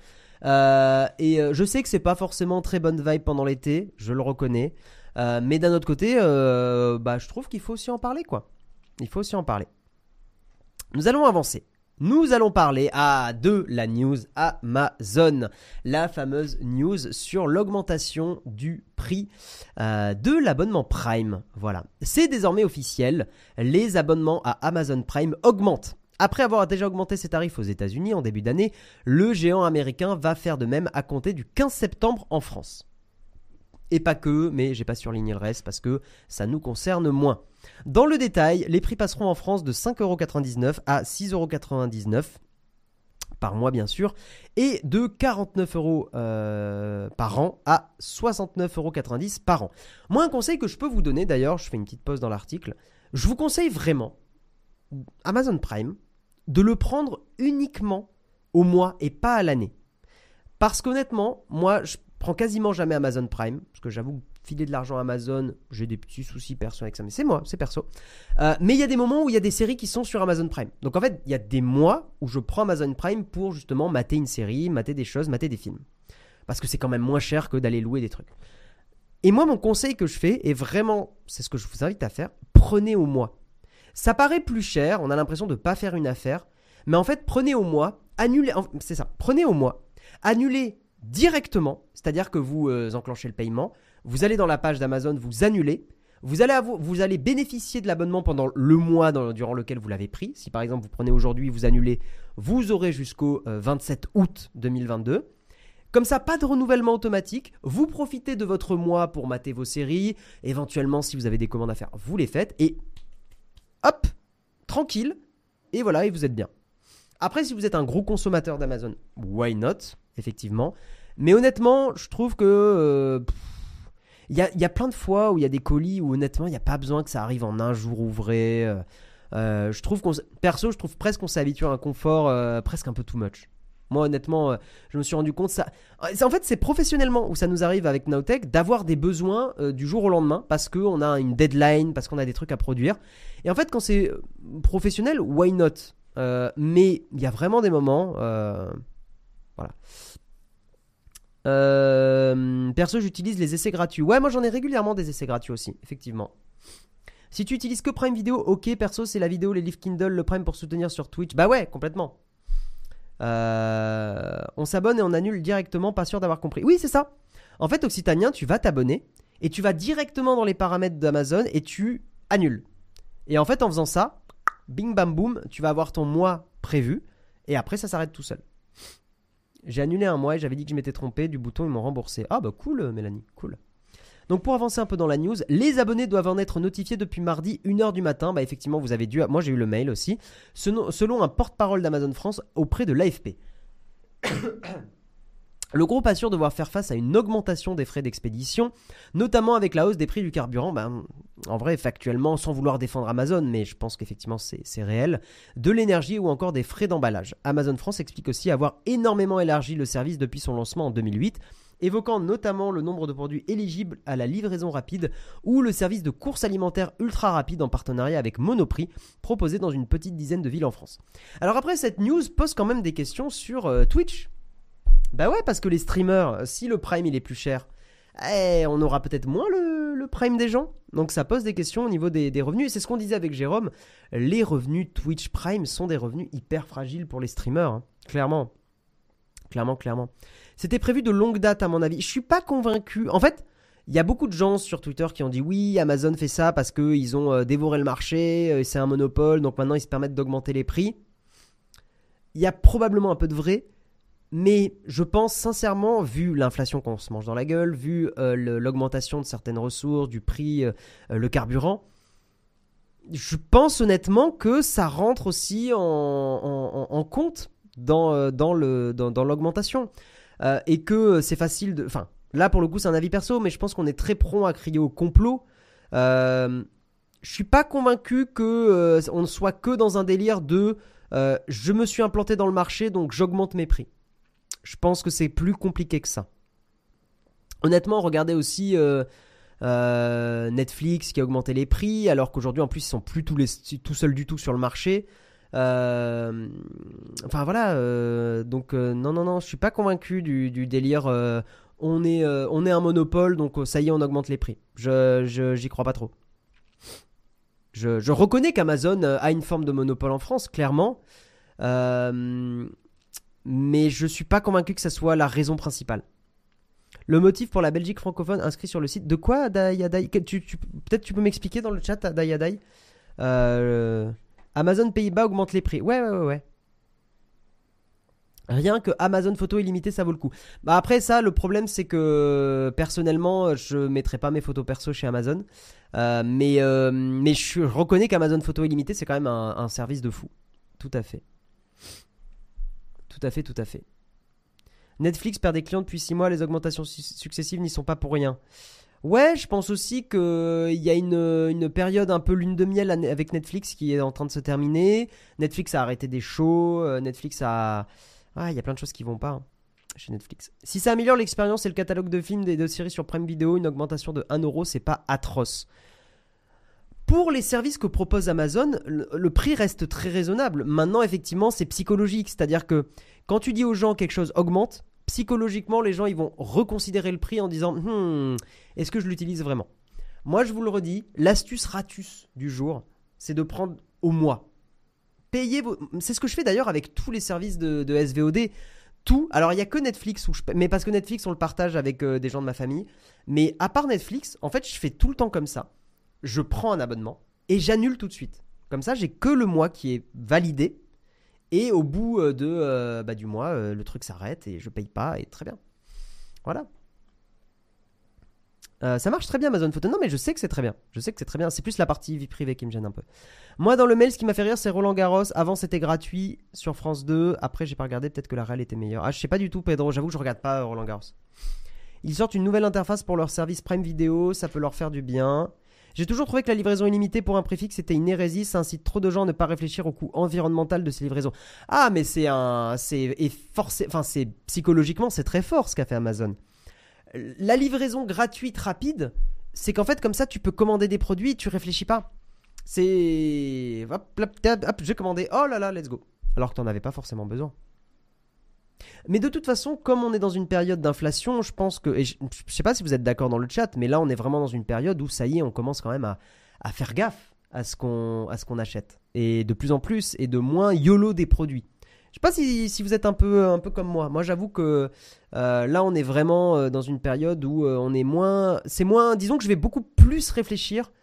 Euh, et euh, je sais que c'est pas forcément très bonne vibe pendant l'été, je le reconnais. Euh, mais d'un autre côté, bah, je trouve qu'il faut aussi en parler, quoi. Il faut aussi en parler. Nous allons avancer. Nous allons parler à de la news Amazon, la fameuse news sur l'augmentation du prix de l'abonnement Prime. Voilà, c'est désormais officiel. Les abonnements à Amazon Prime augmentent. Après avoir déjà augmenté ses tarifs aux États-Unis en début d'année, le géant américain va faire de même à compter du 15 septembre en France. Et pas que, mais j'ai pas surligné le reste parce que ça nous concerne moins. Dans le détail, les prix passeront en France de 5,99€ à 6,99€ par mois bien sûr, et de 49 euros euh, par an à 69,90€ par an. Moi un conseil que je peux vous donner d'ailleurs, je fais une petite pause dans l'article, je vous conseille vraiment Amazon Prime, de le prendre uniquement au mois et pas à l'année. Parce qu'honnêtement, moi, je prends quasiment jamais Amazon Prime, parce que j'avoue, filer de l'argent Amazon, j'ai des petits soucis perso avec ça, mais c'est moi, c'est perso. Euh, mais il y a des moments où il y a des séries qui sont sur Amazon Prime. Donc en fait, il y a des mois où je prends Amazon Prime pour justement mater une série, mater des choses, mater des films. Parce que c'est quand même moins cher que d'aller louer des trucs. Et moi, mon conseil que je fais, et vraiment, c'est ce que je vous invite à faire, prenez au mois. Ça paraît plus cher, on a l'impression de ne pas faire une affaire, mais en fait, prenez au mois, annulez, c'est ça, prenez au mois, annulez directement, c'est-à-dire que vous euh, enclenchez le paiement, vous allez dans la page d'Amazon, vous annulez, vous allez, bénéficier de l'abonnement pendant le mois durant lequel vous l'avez pris. Si par exemple vous prenez aujourd'hui, vous annulez, vous aurez jusqu'au 27 euh, août 2022. Comme ça, pas de renouvellement automatique. Vous profitez de votre mois pour mater vos séries. Éventuellement, si vous avez des commandes à faire, vous les faites. Et hop, tranquille, et voilà, et vous êtes bien. Après, si vous êtes un gros consommateur d'Amazon, why not, effectivement. Mais honnêtement, je trouve que... il euh, y, a, plein de fois où il y a des colis où honnêtement, il n'y a pas besoin que ça arrive en un jour ouvré. Euh, euh, je trouve qu'on... Perso, je trouve presque qu'on s'est habitué à un confort presque un peu too much. Moi, honnêtement, euh, je me suis rendu compte ça. En fait, c'est professionnellement où ça nous arrive avec Nowtech d'avoir des besoins euh, du jour au lendemain parce qu'on a une deadline, parce qu'on a des trucs à produire. Et en fait, quand c'est euh, professionnel, why not? Mais il y a vraiment des moments. voilà. Perso, j'utilise les essais gratuits. Ouais, moi j'en ai régulièrement des essais gratuits aussi, effectivement. Si tu utilises que Prime Video, ok, perso, c'est la vidéo, les livres Kindle, le Prime pour soutenir sur Twitch. Bah ouais, complètement. Euh, on s'abonne et on annule directement, pas sûr d'avoir compris. Oui, c'est ça. En fait, Occitanien, tu vas t'abonner et tu vas directement dans les paramètres d'Amazon et tu annules. Et en fait, en faisant ça, bing bam boum, tu vas avoir ton mois prévu et après, ça s'arrête tout seul. J'ai annulé un mois et j'avais dit que je m'étais trompé. Du bouton, ils m'ont remboursé. Ah bah cool, Mélanie, cool. Donc pour avancer un peu dans la news, les abonnés doivent en être notifiés depuis mardi 1h du matin. Bah effectivement, vous avez dû... Moi j'ai eu le mail aussi. Selon un porte-parole d'Amazon France auprès de l'AFP. Le groupe assure devoir faire face à une augmentation des frais d'expédition, notamment avec la hausse des prix du carburant. Ben, en vrai, factuellement, sans vouloir défendre Amazon, mais je pense qu'effectivement c'est réel, de l'énergie ou encore des frais d'emballage. Amazon France explique aussi avoir énormément élargi le service depuis son lancement en 2008 évoquant notamment le nombre de produits éligibles à la livraison rapide ou le service de course alimentaire ultra rapide en partenariat avec Monoprix, proposé dans une petite dizaine de villes en France. Alors après, cette news pose quand même des questions sur euh, Twitch. Bah ouais, parce que les streamers, si le Prime il est plus cher, eh, on aura peut-être moins le, Prime des gens. Donc ça pose des questions au niveau des, revenus. Et c'est ce qu'on disait avec Jérôme, les revenus Twitch Prime sont des revenus hyper fragiles pour les streamers, hein. clairement. Clairement, clairement. C'était prévu de longue date à mon avis. Je suis pas convaincu. En fait, il y a beaucoup de gens sur Twitter qui ont dit oui, Amazon fait ça parce qu'ils ont euh, dévoré le marché, euh, c'est un monopole, donc maintenant ils se permettent d'augmenter les prix. Il y a probablement un peu de vrai, mais je pense sincèrement, vu l'inflation qu'on se mange dans la gueule, vu euh, l'augmentation de certaines ressources, du prix, le carburant, je pense honnêtement que ça rentre aussi en, compte dans, dans l'augmentation. Dans, et que c'est facile de... Enfin, Là, pour le coup, c'est un avis perso, mais je pense qu'on est très prompt à crier au complot. Euh, je suis pas convaincu que euh, on ne soit que dans un délire de euh, je me suis implanté dans le marché, donc j'augmente mes prix. Je pense que c'est plus compliqué que ça. Honnêtement, regardez aussi euh, Netflix qui a augmenté les prix, alors qu'aujourd'hui, en plus, ils sont plus tout seuls du tout sur le marché. enfin voilà, donc non, non, non, je suis pas convaincu du, délire on est, euh, on est un monopole, donc euh, ça y est, on augmente les prix. Je, j'y crois pas trop. Je, reconnais qu'Amazon euh, a une forme de monopole en France, clairement. Mais je suis pas convaincu que ça soit la raison principale. Le motif pour la Belgique francophone inscrit sur le site. De quoi, Dayadai? Peut-être tu peux m'expliquer dans le chat, Dayadai? Amazon Pays-Bas augmente les prix. Ouais, ouais, ouais, ouais. Rien que Amazon Photo illimité, ça vaut le coup. Bah après ça, le problème c'est que personnellement, je mettrai pas mes photos perso chez Amazon, euh, mais euh, mais je reconnais qu'Amazon Photo illimité c'est quand même un, service de fou. Tout à fait. Tout à fait, tout à fait. Netflix perd des clients depuis 6 mois, les augmentations successives n'y sont pas pour rien. Ouais, je pense aussi qu'il y a une, période un peu lune de miel avec Netflix qui est en train de se terminer. Netflix a arrêté des shows, euh, Netflix a, ah, il y a plein de choses qui vont pas hein, chez Netflix. Si ça améliore l'expérience et le catalogue de films et de séries sur Prime Video, une augmentation de 1€, c'est pas atroce. Pour les services que propose Amazon, le, prix reste très raisonnable. Maintenant, effectivement, c'est psychologique. C'est-à-dire que quand tu dis aux gens quelque chose augmente, psychologiquement, les gens ils vont reconsidérer le prix en disant hmm, est-ce que je l'utilise vraiment? Moi, je vous le redis, l'astuce ratus du jour, c'est de prendre au mois c'est ce que je fais d'ailleurs avec tous les services de, SVOD. Tout. Alors, il n'y a que Netflix où je. Mais parce que Netflix, on le partage avec euh, des gens de ma famille. Mais à part Netflix, en fait, je fais tout le temps comme ça. Je prends un abonnement et j'annule tout de suite. Comme ça, j'ai que le mois qui est validé. Et au bout euh, de, euh, bah, du mois, le truc s'arrête et je paye pas et très bien. Voilà. Euh, ça marche très bien Amazon Photo. Non, mais je sais que c'est très bien. Je sais que c'est très bien. C'est plus la partie vie privée qui me gêne un peu. Moi, dans le mail, ce qui m'a fait rire, c'est Roland Garros. Avant, c'était gratuit sur France 2. Après, j'ai pas regardé. Peut-être que la réelle était meilleure. Ah, je sais pas du tout, Pedro. J'avoue que je regarde pas Roland Garros. Ils sortent une nouvelle interface pour leur service Prime Video. Ça peut leur faire du bien. J'ai toujours trouvé que la livraison illimitée pour un préfixe était une hérésie. Ça incite trop de gens à ne pas réfléchir au coût environnemental de ces livraisons. Ah, mais c'est un. C'est. Enfin, c'est. Psychologiquement, c'est très fort ce qu'a fait Amazon la livraison gratuite rapide, c'est qu'en fait, comme ça, tu peux commander des produits tu réfléchis pas. C'est. Hop, hop, j'ai commandé, oh là là, let's go. Alors que tu n'en avais pas forcément besoin. Mais de toute façon, comme on est dans une période d'inflation, je pense que. Je, ne sais pas si vous êtes d'accord dans le chat, mais là, on est vraiment dans une période où ça y est, on commence quand même à, faire gaffe à ce qu'on achète. Et de plus en plus, et de moins YOLO des produits. Je sais pas si, si, vous êtes un peu, un peu comme moi. Moi, j'avoue que euh, là, on est vraiment euh, dans une période où euh, on est moins. C'est moins. Disons que je vais beaucoup plus réfléchir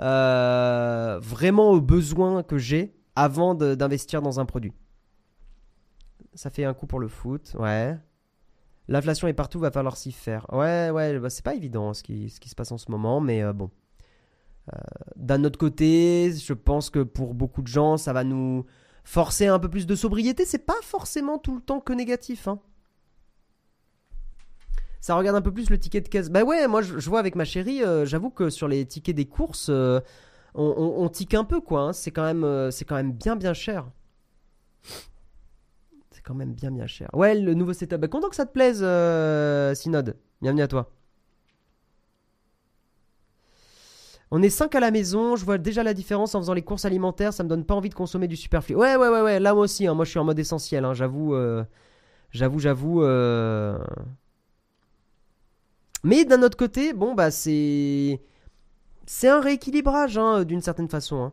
vraiment aux besoins que j'ai avant d'investir dans un produit. Ça fait un coup pour le foot, ouais. L'inflation est partout, va falloir s'y faire. Ouais, ouais, bah, c'est pas évident ce qui, se passe en ce moment, mais bon. D'un autre côté, je pense que pour beaucoup de gens, ça va nous forcer un peu plus de sobriété, c'est pas forcément tout le temps que négatif. Hein. Ça regarde un peu plus le ticket de caisse. Bah ouais, moi je, vois avec ma chérie, euh, j'avoue que sur les tickets des courses, euh, on, tique un peu quoi. Hein. C'est quand même, euh, c'est quand même bien bien cher. Quand même bien bien cher. Ouais, le nouveau setup. Bah, content que ça te plaise, euh, Synode. Bienvenue à toi. On est 5 à la maison, je vois déjà la différence en faisant les courses alimentaires, ça me donne pas envie de consommer du superflu. Ouais, ouais, ouais, ouais, là moi aussi, hein. moi je suis en mode essentiel, hein. j'avoue, euh, j'avoue, j'avoue. euh. Mais d'un autre côté, bon bah c'est, c'est un rééquilibrage hein, d'une certaine façon. hein.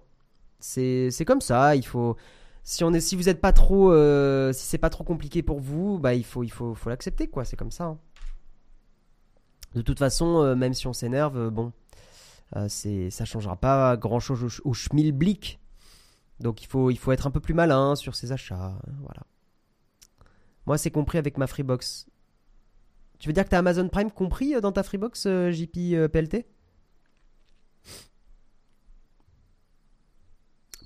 C'est comme ça, il faut, si on est, si vous êtes pas trop, euh, si c'est pas trop compliqué pour vous, bah il faut, il faut, faut l'accepter quoi, c'est comme ça. hein. De toute façon, euh, même si on s'énerve, euh, bon. Euh, c'est, ça changera pas grand chose au, au schmilblick. Donc il faut, il faut être un peu plus malin sur ses achats. Voilà. Moi, c'est compris avec ma Freebox. Tu veux dire que t'as Amazon Prime compris dans ta Freebox, JP PLT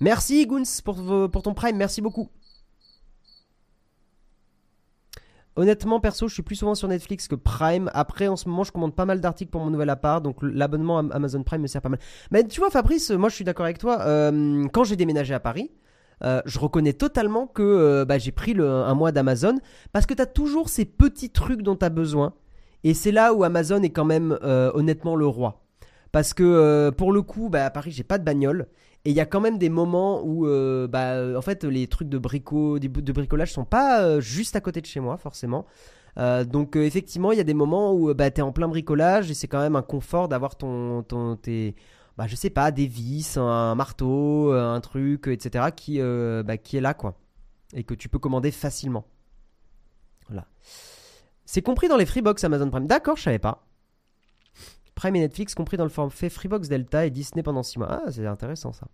Merci Goons pour, ton Prime, merci beaucoup. Honnêtement, perso, je suis plus souvent sur Netflix que Prime. Après, en ce moment, je commande pas mal d'articles pour mon nouvel appart, donc l'abonnement Amazon Prime me sert pas mal. Mais tu vois, Fabrice, moi, je suis d'accord avec toi. euh, quand j'ai déménagé à Paris, euh, je reconnais totalement que euh, bah, j'ai pris le- un mois d'Amazon parce que tu as toujours ces petits trucs dont tu as besoin. Et c'est là où Amazon est quand même honnêtement le roi. Parce que pour le coup, bah, à Paris, j'ai pas de bagnole. Et il y a quand même des moments où, euh, bah, en fait, les trucs de, brico, de bricolage sont pas euh, juste à côté de chez moi, forcément. Euh, donc, effectivement, il y a des moments où bah, tu es en plein bricolage et c'est quand même un confort d'avoir ton, tes, bah, je sais pas, des vis, un marteau, un truc, etc., qui, qui est là, quoi. Et que tu peux commander facilement. Voilà. C'est compris dans les Freebox Amazon Prime. D'accord, je savais pas. Prime et Netflix compris dans le forfait Freebox Delta et Disney pendant 6 mois. Ah, c'est intéressant ça.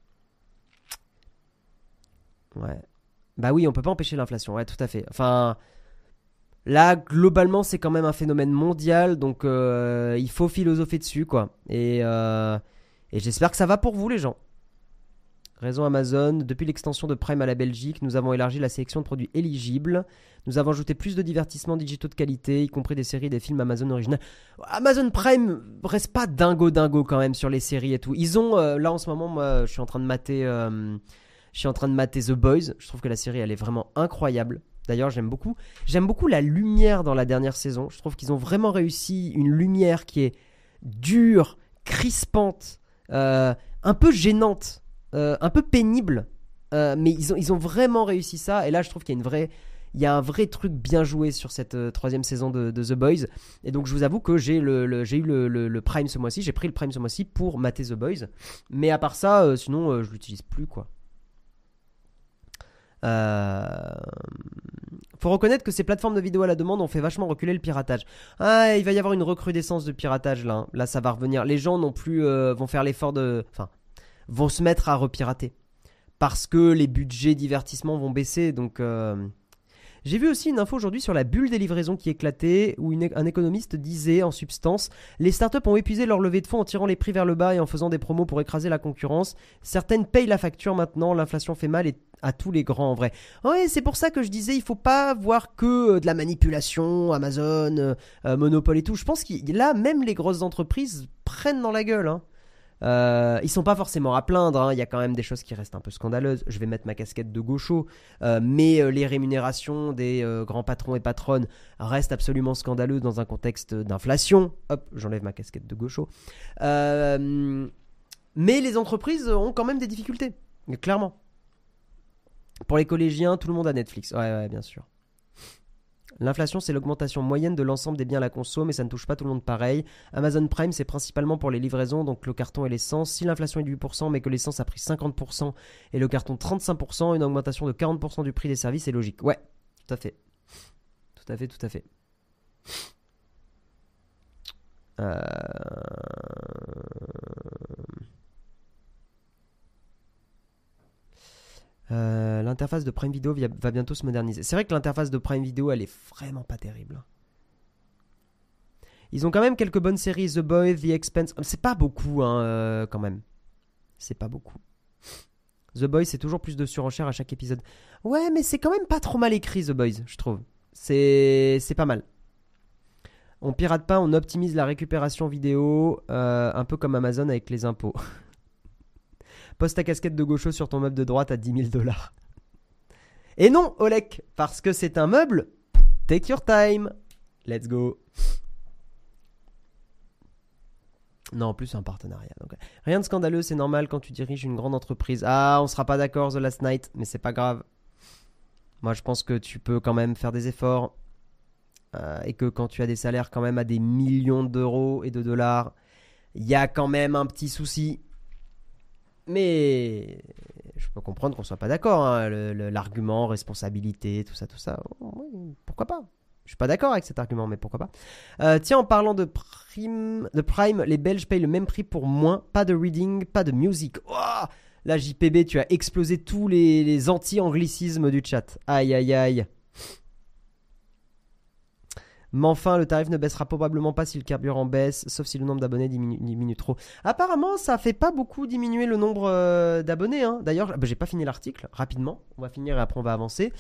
Ouais. Bah oui, on peut pas empêcher l'inflation, ouais, tout à fait. Enfin, là, globalement, c'est quand même un phénomène mondial, donc euh, il faut philosopher dessus, quoi. Euh, et j'espère que ça va pour vous, les gens. Raison Amazon, depuis l'extension de Prime à la Belgique, nous avons élargi la sélection de produits éligibles. Nous avons ajouté plus de divertissements digitaux de qualité, y compris des séries et des films Amazon originaux. Amazon Prime reste pas dingo dingo quand même sur les séries et tout. Ils ont euh, là en ce moment, moi, je suis en train de mater, euh, je suis en train de mater The Boys. Je trouve que la série elle est vraiment incroyable. D'ailleurs, j'aime beaucoup. J'aime beaucoup la lumière dans la dernière saison. Je trouve qu'ils ont vraiment réussi une lumière qui est dure, crispante, euh, un peu gênante, euh, un peu pénible. Euh, mais ils ont, vraiment réussi ça. Et là, je trouve qu'il y a une vraie, il y a un vrai truc bien joué sur cette euh, troisième saison de, The Boys. Et donc, je vous avoue que j'ai eu le, Prime ce mois-ci. J'ai pris le Prime ce mois-ci pour mater The Boys. Mais à part ça, sinon, je l'utilise plus, quoi. Faut reconnaître que ces plateformes de vidéo à la demande ont fait vachement reculer le piratage. Ah, il va y avoir une recrudescence de piratage là. Là, ça va revenir. Les gens non plus vont faire l'effort de, vont se mettre à repirater parce que les budgets divertissement vont baisser. Donc, euh, j'ai vu aussi une info aujourd'hui sur la bulle des livraisons qui éclatait, où un économiste disait en substance les startups ont épuisé leur levée de fonds en tirant les prix vers le bas et en faisant des promos pour écraser la concurrence. Certaines payent la facture maintenant, l'inflation fait mal et à tous les grands en vrai. Ouais, c'est pour ça que je disais il faut pas voir que euh, de la manipulation, Amazon, euh, euh, Monopole et tout. Je pense que là, même les grosses entreprises prennent dans la gueule. Hein. Euh, ils sont pas forcément à plaindre, hein. il y a quand même des choses qui restent un peu scandaleuses. Je vais mettre ma casquette de gaucho, euh, mais euh, les rémunérations des euh, grands patrons et patronnes restent absolument scandaleuses dans un contexte d'inflation. Hop, j'enlève ma casquette de gaucho. Mais les entreprises ont quand même des difficultés, clairement. Pour les collégiens, tout le monde a Netflix. Ouais, ouais, bien sûr. L'inflation, c'est l'augmentation moyenne de l'ensemble des biens à la conso, mais ça ne touche pas tout le monde pareil. Amazon Prime, c'est principalement pour les livraisons, donc le carton et l'essence. Si l'inflation est de 8%, mais que l'essence a pris 50% et le carton 35%, une augmentation de 40% du prix des services est logique. Ouais, tout à fait. Tout à fait, tout à fait. Euh... Euh, l'interface de Prime Video va bientôt se moderniser. C'est vrai que l'interface de Prime Video, elle est vraiment pas terrible. Ils ont quand même quelques bonnes séries, The Boy, The Expense. C'est pas beaucoup, hein, euh, quand même. C'est pas beaucoup. The Boys, c'est toujours plus de surenchère à chaque épisode. Ouais, mais c'est quand même pas trop mal écrit, The Boys, je trouve. C'est c'est pas mal. On pirate pas, on optimise la récupération vidéo, euh, un peu comme Amazon avec les impôts. [LAUGHS] Poste ta casquette de gaucho sur ton meuble de droite à 10 000 dollars. Et non, Olek, parce que c'est un meuble. Take your time. Let's go. Non, en plus, c'est un partenariat. Rien de scandaleux, c'est normal quand tu diriges une grande entreprise. Ah, on sera pas d'accord, The Last Night, mais c'est pas grave. Moi, je pense que tu peux quand même faire des efforts. Euh, et que quand tu as des salaires quand même à des millions d'euros et de dollars, il y a quand même un petit souci. Mais je peux comprendre qu'on soit pas d'accord. Hein. L'argument, responsabilité, tout ça, tout ça. Pourquoi pas? Je suis pas d'accord avec cet argument, mais pourquoi pas? Euh, Tiens, en parlant de prime, de Prime, les Belges payent le même prix pour moins. Pas de reading, pas de musique. Oh Là, JPB, tu as explosé tous les, les anti-anglicismes du chat. Aïe, aïe, aïe. Mais enfin, le tarif ne baissera probablement pas si le carburant baisse, sauf si le nombre d'abonnés diminue, trop. Apparemment, ça fait pas beaucoup diminuer le nombre euh, d'abonnés. Hein. D'ailleurs, bah, j'ai pas fini l'article, rapidement. On va finir et après on va avancer.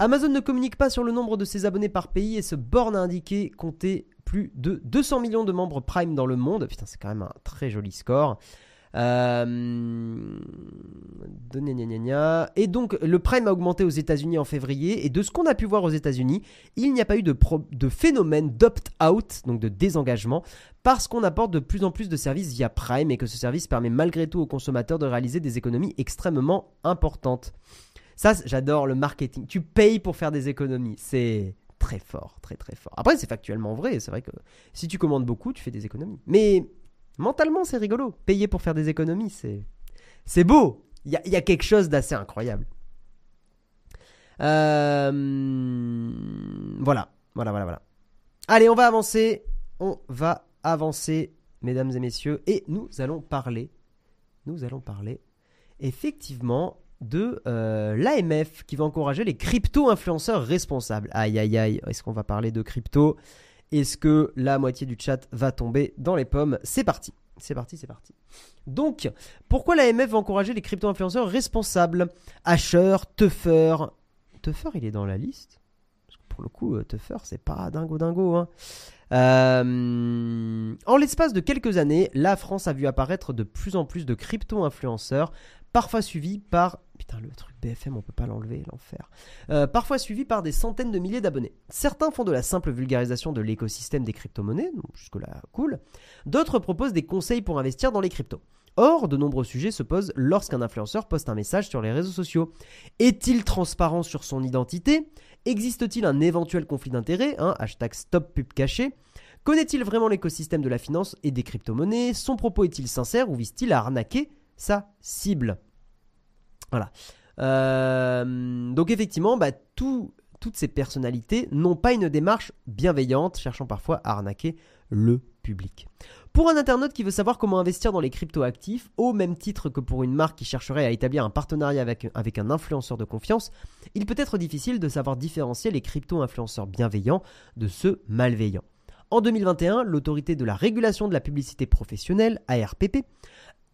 Amazon ne communique pas sur le nombre de ses abonnés par pays et se borne à indiquer compter plus de 200 millions de membres Prime dans le monde. Putain, c'est quand même un très joli score. Euh, et donc, le prime a augmenté aux États-Unis en février. Et de ce qu'on a pu voir aux États-Unis, il n'y a pas eu de, de phénomène d'opt-out, donc de désengagement, parce qu'on apporte de plus en plus de services via Prime et que ce service permet malgré tout aux consommateurs de réaliser des économies extrêmement importantes. Ça, j'adore le marketing. Tu payes pour faire des économies. C'est très fort, très très fort. Après, c'est factuellement vrai. C'est vrai que si tu commandes beaucoup, tu fais des économies. Mais Mentalement, c'est rigolo. Payer pour faire des économies, c'est, beau. Il y a, quelque chose d'assez incroyable. Euh, voilà, voilà, voilà, voilà. Allez, on va avancer. On va avancer, mesdames et messieurs, et nous allons parler. Nous allons parler effectivement de euh, l'AMF qui va encourager les crypto-influenceurs responsables. Aïe aïe aïe, est-ce qu'on va parler de crypto? Est-ce que la moitié du chat va tomber dans les pommes? C'est parti. C'est parti, c'est parti. Donc, pourquoi l'AMF va encourager les crypto-influenceurs responsables? Asher, Tuffer. Tuffer, il est dans la liste? Pour le coup, euh, Tuffer, c'est pas dingo dingo. Hein. Euh, en l'espace de quelques années, la France a vu apparaître de plus en plus de crypto-influenceurs, parfois suivis par Putain, le truc BFM, on peut pas l'enlever, l'enfer. Euh, parfois suivi par des centaines de milliers d'abonnés. Certains font de la simple vulgarisation de l'écosystème des crypto-monnaies, jusque-là cool. D'autres proposent des conseils pour investir dans les cryptos. Or, de nombreux sujets se posent lorsqu'un influenceur poste un message sur les réseaux sociaux. Est-il transparent sur son identité? Existe-t-il un éventuel conflit d'intérêts hein, Hashtag stop pub caché. Connaît-il vraiment l'écosystème de la finance et des crypto-monnaies? Son propos est-il sincère ou vise-t-il à arnaquer sa cible? Voilà. Euh, donc effectivement, bah, toutes ces personnalités n'ont pas une démarche bienveillante, cherchant parfois à arnaquer le public. Pour un internaute qui veut savoir comment investir dans les crypto-actifs, au même titre que pour une marque qui chercherait à établir un partenariat avec, avec un influenceur de confiance, il peut être difficile de savoir différencier les crypto-influenceurs bienveillants de ceux malveillants. En 2021, l'autorité de la régulation de la publicité professionnelle, ARPP,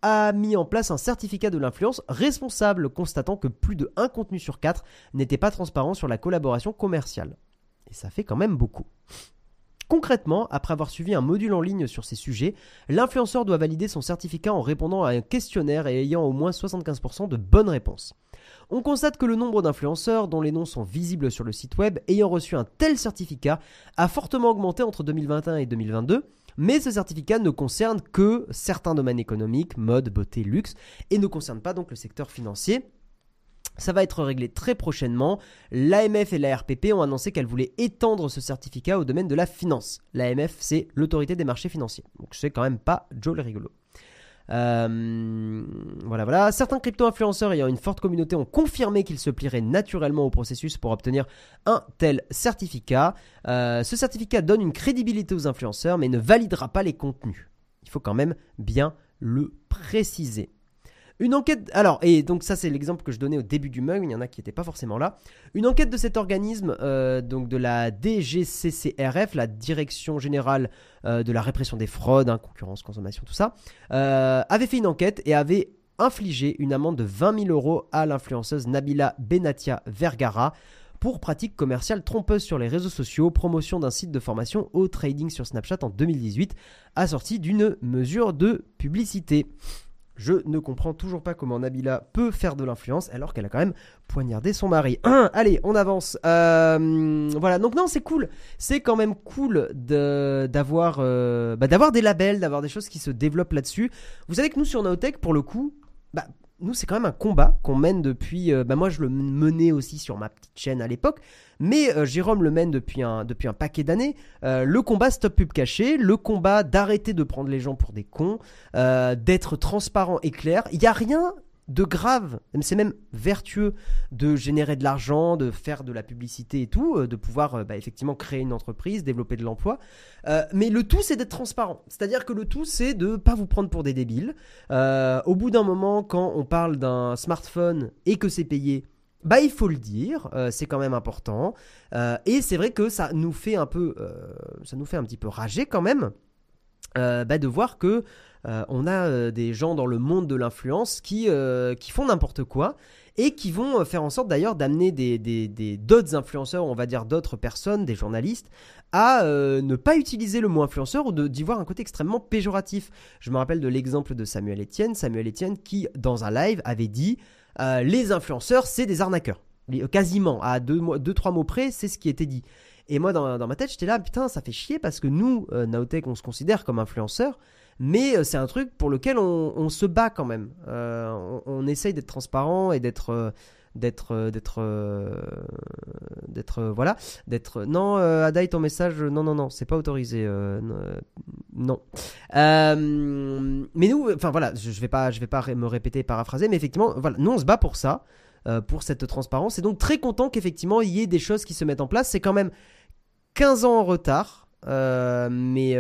a mis en place un certificat de l'influence responsable constatant que plus de un contenu sur quatre n'était pas transparent sur la collaboration commerciale. Et ça fait quand même beaucoup. Concrètement, après avoir suivi un module en ligne sur ces sujets, l'influenceur doit valider son certificat en répondant à un questionnaire et ayant au moins 75% de bonnes réponses. On constate que le nombre d'influenceurs dont les noms sont visibles sur le site web ayant reçu un tel certificat a fortement augmenté entre 2021 et 2022, mais ce certificat ne concerne que certains domaines économiques, mode, beauté, luxe, et ne concerne pas donc le secteur financier. Ça va être réglé très prochainement. L'AMF et la RPP ont annoncé qu'elles voulaient étendre ce certificat au domaine de la finance. L'AMF, c'est l'autorité des marchés financiers. Donc c'est quand même pas Joe le rigolo. Euh, voilà, voilà. Certains crypto-influenceurs ayant une forte communauté ont confirmé qu'ils se plieraient naturellement au processus pour obtenir un tel certificat. Euh, ce certificat donne une crédibilité aux influenceurs, mais ne validera pas les contenus. Il faut quand même bien le préciser. Une enquête. Alors, et donc ça, c'est l'exemple que je donnais au début du mug, il y en a qui n'étaient pas forcément là. Une enquête de cet organisme, euh, donc de la DGCCRF, la Direction Générale euh, de la Répression des Fraudes, hein, concurrence, consommation, tout ça, euh, avait fait une enquête et avait infligé une amende de 20 000 euros à l'influenceuse Nabila Benatia Vergara pour pratique commerciale trompeuse sur les réseaux sociaux, promotion d'un site de formation au trading sur Snapchat en 2018, assorti d'une mesure de publicité. Je ne comprends toujours pas comment Nabila peut faire de l'influence alors qu'elle a quand même poignardé son mari. allez, on avance. Euh, voilà, donc non, c'est cool. C'est quand même cool d'avoir euh, bah, d'avoir des labels, d'avoir des choses qui se développent là-dessus. Vous savez que nous sur Naotech, pour le coup, bah, nous, c'est quand même un combat qu'on mène depuis. Euh, bah, moi, je le menais aussi sur ma petite chaîne à l'époque, mais euh, Jérôme le mène depuis un, paquet d'années. Euh, le combat Stop Pub Caché, le combat d'arrêter de prendre les gens pour des cons, d'être transparent et clair. Il n'y a rien de grave, c'est même vertueux de générer de l'argent, de faire de la publicité et tout, euh, de pouvoir euh, bah, effectivement créer une entreprise, développer de l'emploi. Euh, mais le tout, c'est d'être transparent. C'est-à-dire que le tout, c'est de ne pas vous prendre pour des débiles. au bout d'un moment, quand on parle d'un smartphone et que c'est payé, bah il faut le dire, c'est quand même important. et c'est vrai que ça nous fait un peu, ça nous fait un petit peu rager quand même. Bah, de voir que on a euh, des gens dans le monde de l'influence qui, euh, qui font n'importe quoi et qui vont faire en sorte d'ailleurs d'amener des, des, d'autres influenceurs, on va dire d'autres personnes, des journalistes, à ne pas utiliser le mot influenceur ou d'y voir un côté extrêmement péjoratif. Je me rappelle de l'exemple de Samuel Etienne, Samuel Etienne qui, dans un live, avait dit les influenceurs, c'est des arnaqueurs. Quasiment, à deux, deux, trois mots près, c'est ce qui était dit. Et moi, dans, dans ma tête, j'étais là, putain, ça fait chier parce que nous, Naotech, on se considère comme influenceurs mais euh, c'est un truc pour lequel on, se bat quand même. Euh, on, essaye d'être transparent et d'être euh, d'être d'être voilà d'être non Adaï ton message non non non c'est pas autorisé non. Mais nous enfin voilà je, vais pas je vais pas me répéter paraphraser mais effectivement voilà nous on se bat pour ça pour cette transparence. Et donc très content qu'effectivement il y ait des choses qui se mettent en place. C'est quand même 15 ans en retard mais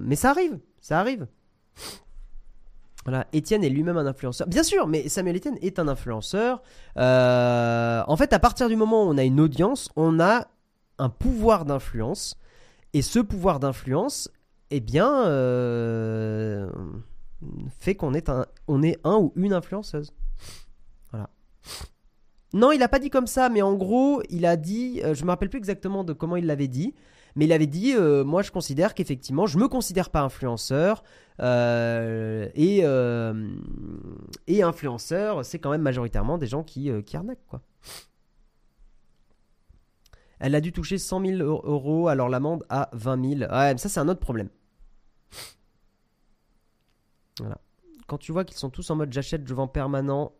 mais ça arrive ça arrive. Voilà, Étienne est lui-même un influenceur. Bien sûr, mais Samuel Étienne est un influenceur. Euh, en fait, à partir du moment où on a une audience, on a un pouvoir d'influence. Et ce pouvoir d'influence, eh bien, euh, fait qu'on est un, est un ou une influenceuse. Voilà. Non, il n'a pas dit comme ça, mais en gros, il a dit, euh, je me rappelle plus exactement de comment il l'avait dit, mais il avait dit, euh, moi je considère qu'effectivement, je me considère pas influenceur. Euh, et, euh, et influenceur, c'est quand même majoritairement des gens qui, qui arnaquent. Quoi. Elle a dû toucher 100 000 euros, alors l'amende à 20 000. Ouais, ça c'est un autre problème. Quand tu vois qu'ils sont tous en mode j'achète, je vends